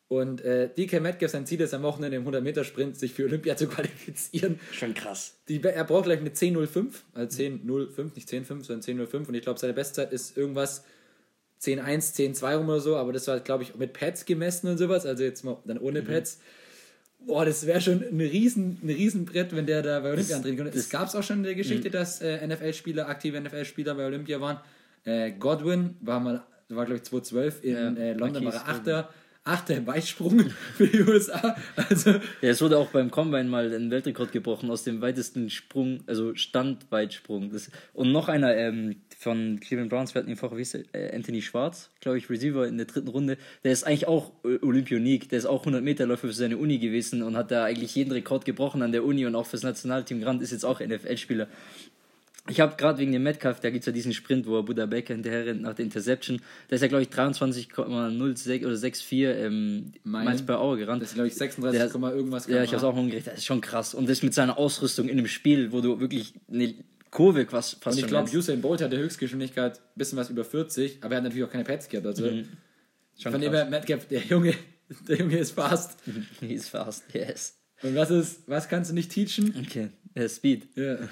Und äh, DK Metcalf, sein Ziel ist am Wochenende im 100-Meter-Sprint, sich für Olympia zu qualifizieren. Schon krass. Die, er braucht gleich eine 10.05, also 10.05, nicht 10.5, sondern 10.05. Und ich glaube, seine Bestzeit ist irgendwas 10.1, 10.2 rum oder so. Aber das war, glaube ich, mit Pads gemessen und sowas. Also jetzt mal dann ohne mhm. Pads. Boah, das wäre schon ein, riesen, ein Riesenbrett, wenn der da bei Olympia antreten könnte. Es gab es auch schon in der Geschichte, mhm. dass äh, NFL-Spieler, aktive NFL-Spieler bei Olympia waren. Äh, Godwin war mal, war glaube ich 2012 in ja, äh, London, war er Achter achter im Weitsprung für die USA. Also, ja, es wurde auch beim Combine mal ein Weltrekord gebrochen aus dem weitesten Sprung, also Standweitsprung. Das, und noch einer ähm, von Cleveland Browns, wir hatten ihn vorher, wie äh, Anthony Schwarz, glaube ich, Receiver in der dritten Runde. Der ist eigentlich auch Olympionik, der ist auch 100 Meter Läufer für seine Uni gewesen und hat da eigentlich jeden Rekord gebrochen an der Uni und auch fürs Nationalteam gerannt, ist jetzt auch NFL-Spieler. Ich habe gerade wegen dem Metcalf, da gibt es ja diesen Sprint, wo er Buddha Becker hinterher rennt nach der Interception. Da ist er, glaube ich, 23,06 oder 6,4 ähm, Miles per Hour gerannt. Das ist, glaube ich, 36, der, irgendwas. Ja, ich habe es auch umgerechnet. Das ist schon krass. Und das mit seiner Ausrüstung in einem Spiel, wo du wirklich eine Kurve was fast Und ich glaube, Usain Bolt hat der Höchstgeschwindigkeit ein bisschen was über 40, aber er hat natürlich auch keine Pads gehabt. Also mhm. von dem her, Metcalf, der Junge, der Junge ist fast. He is fast, yes. Und was ist, was kannst du nicht teachen? Okay, ja, Speed. Ja.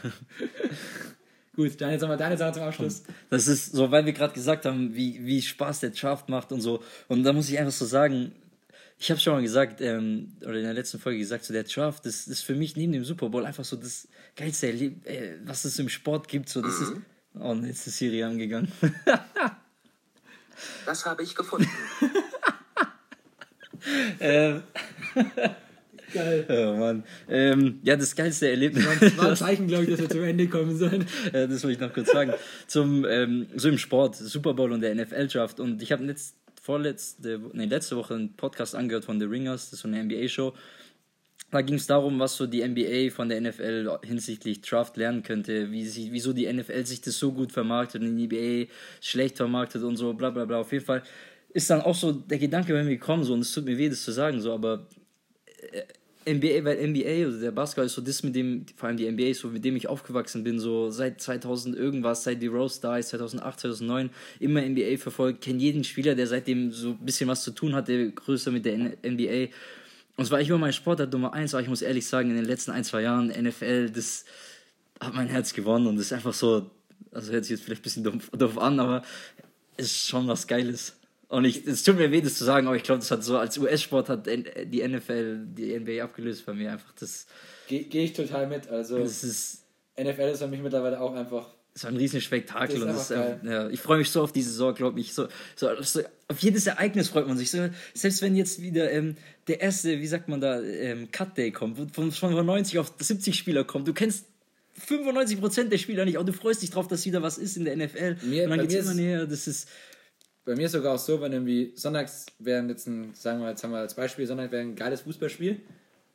Gut, dann jetzt nochmal deine Sache zum Abschluss. Das ist so, weil wir gerade gesagt haben, wie, wie Spaß der Draft macht und so. Und da muss ich einfach so sagen, ich habe schon mal gesagt, ähm, oder in der letzten Folge gesagt, so der Draft, das, das ist für mich neben dem Super Bowl einfach so das geilste, äh, was es im Sport gibt. So, das mhm. ist, oh, jetzt ist Siri angegangen. das habe ich gefunden. ähm, Geil. Oh Mann. Ähm, ja, das geilste Erlebnis. Das war ein Zeichen, glaube ich, dass wir zum Ende kommen sollen. ja, das wollte ich noch kurz sagen. Zum, ähm, so im Sport, Super Bowl und der NFL-Draft. Und ich habe letzt, vorletzte, nee, letzte Woche einen Podcast angehört von The Ringers, das ist so eine NBA-Show. Da ging es darum, was so die NBA von der NFL hinsichtlich Draft lernen könnte, wie sie, wieso die NFL sich das so gut vermarktet und die NBA schlecht vermarktet und so, bla bla bla. Auf jeden Fall ist dann auch so der Gedanke bei mir gekommen, so, und es tut mir weh, das zu sagen, so, aber äh, NBA, weil NBA, also der Basketball ist so das, mit dem, vor allem die NBA, so mit dem ich aufgewachsen bin, so seit 2000 irgendwas, seit die Rose da ist, 2008, 2009, immer NBA verfolgt, kenne jeden Spieler, der seitdem so ein bisschen was zu tun hatte, größer mit der NBA. Und es war ich immer mein Sportart Nummer eins, aber ich muss ehrlich sagen, in den letzten ein, zwei Jahren NFL, das hat mein Herz gewonnen und das ist einfach so, also hört sich jetzt vielleicht ein bisschen doof, doof an, aber ist schon was Geiles. Und ich, es tut mir weh, das zu sagen, aber ich glaube, das hat so als US-Sport hat die NFL die NBA abgelöst bei mir einfach. Das gehe geh ich total mit. Also ist, NFL ist für mich mittlerweile auch einfach es war ein riesen Spektakel. Und das, äh, ja, ich freue mich so auf die Saison, glaube ich. So, so, so, auf jedes Ereignis freut man sich. So, selbst wenn jetzt wieder ähm, der erste, wie sagt man da, ähm, Cut Day kommt, wo von, von 90 auf 70 Spieler kommt. Du kennst 95% der Spieler nicht, aber du freust dich drauf, dass wieder was ist in der NFL. Mir- und dann geht's immer näher. Das ist. Bei mir ist sogar auch so, wenn irgendwie sonntags wären jetzt ein, sagen wir jetzt haben wir als Beispiel, Sonntag wäre ein geiles Fußballspiel,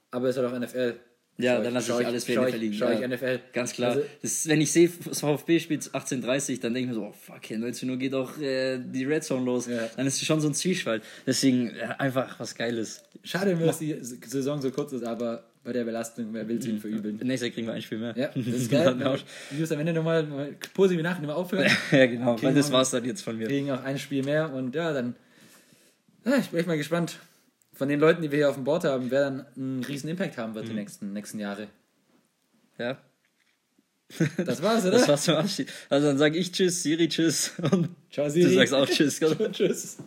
aber es ist halt auch NFL. Ja, Schau dann lasse schau ich alles für NFL liegen. Ich, schau ich ja. NFL. Ganz klar. Also, ist, wenn ich sehe, das VfB spielt 18.30 dann denke ich mir so, oh fuck, hey, 19 Uhr geht auch äh, die Red Zone los. Ja. Dann ist es schon so ein Zwiespalt. Deswegen ja, einfach was Geiles. schade dass die Saison so kurz ist, aber bei der Belastung, wer will es ihnen verübeln? Nächstes Jahr kriegen wir ein Spiel mehr. Ja, das ist geil. auch- Ich muss am Ende nochmal mal positiv nachdenken, mal aufhören. ja, genau. Weil das wir- war's dann jetzt von mir. kriegen auch ein Spiel mehr und ja, dann. Ja, ich bin echt mal gespannt. Von den Leuten, die wir hier auf dem Board haben, wer dann einen riesen Impact haben Mhm. wird die nächsten, nächsten Jahre. Ja. Das war's, oder? Das war's zum Abschied. Also dann sage ich Tschüss, Siri Tschüss und Ciao, du Siri. sagst auch Tschüss. Tschüss.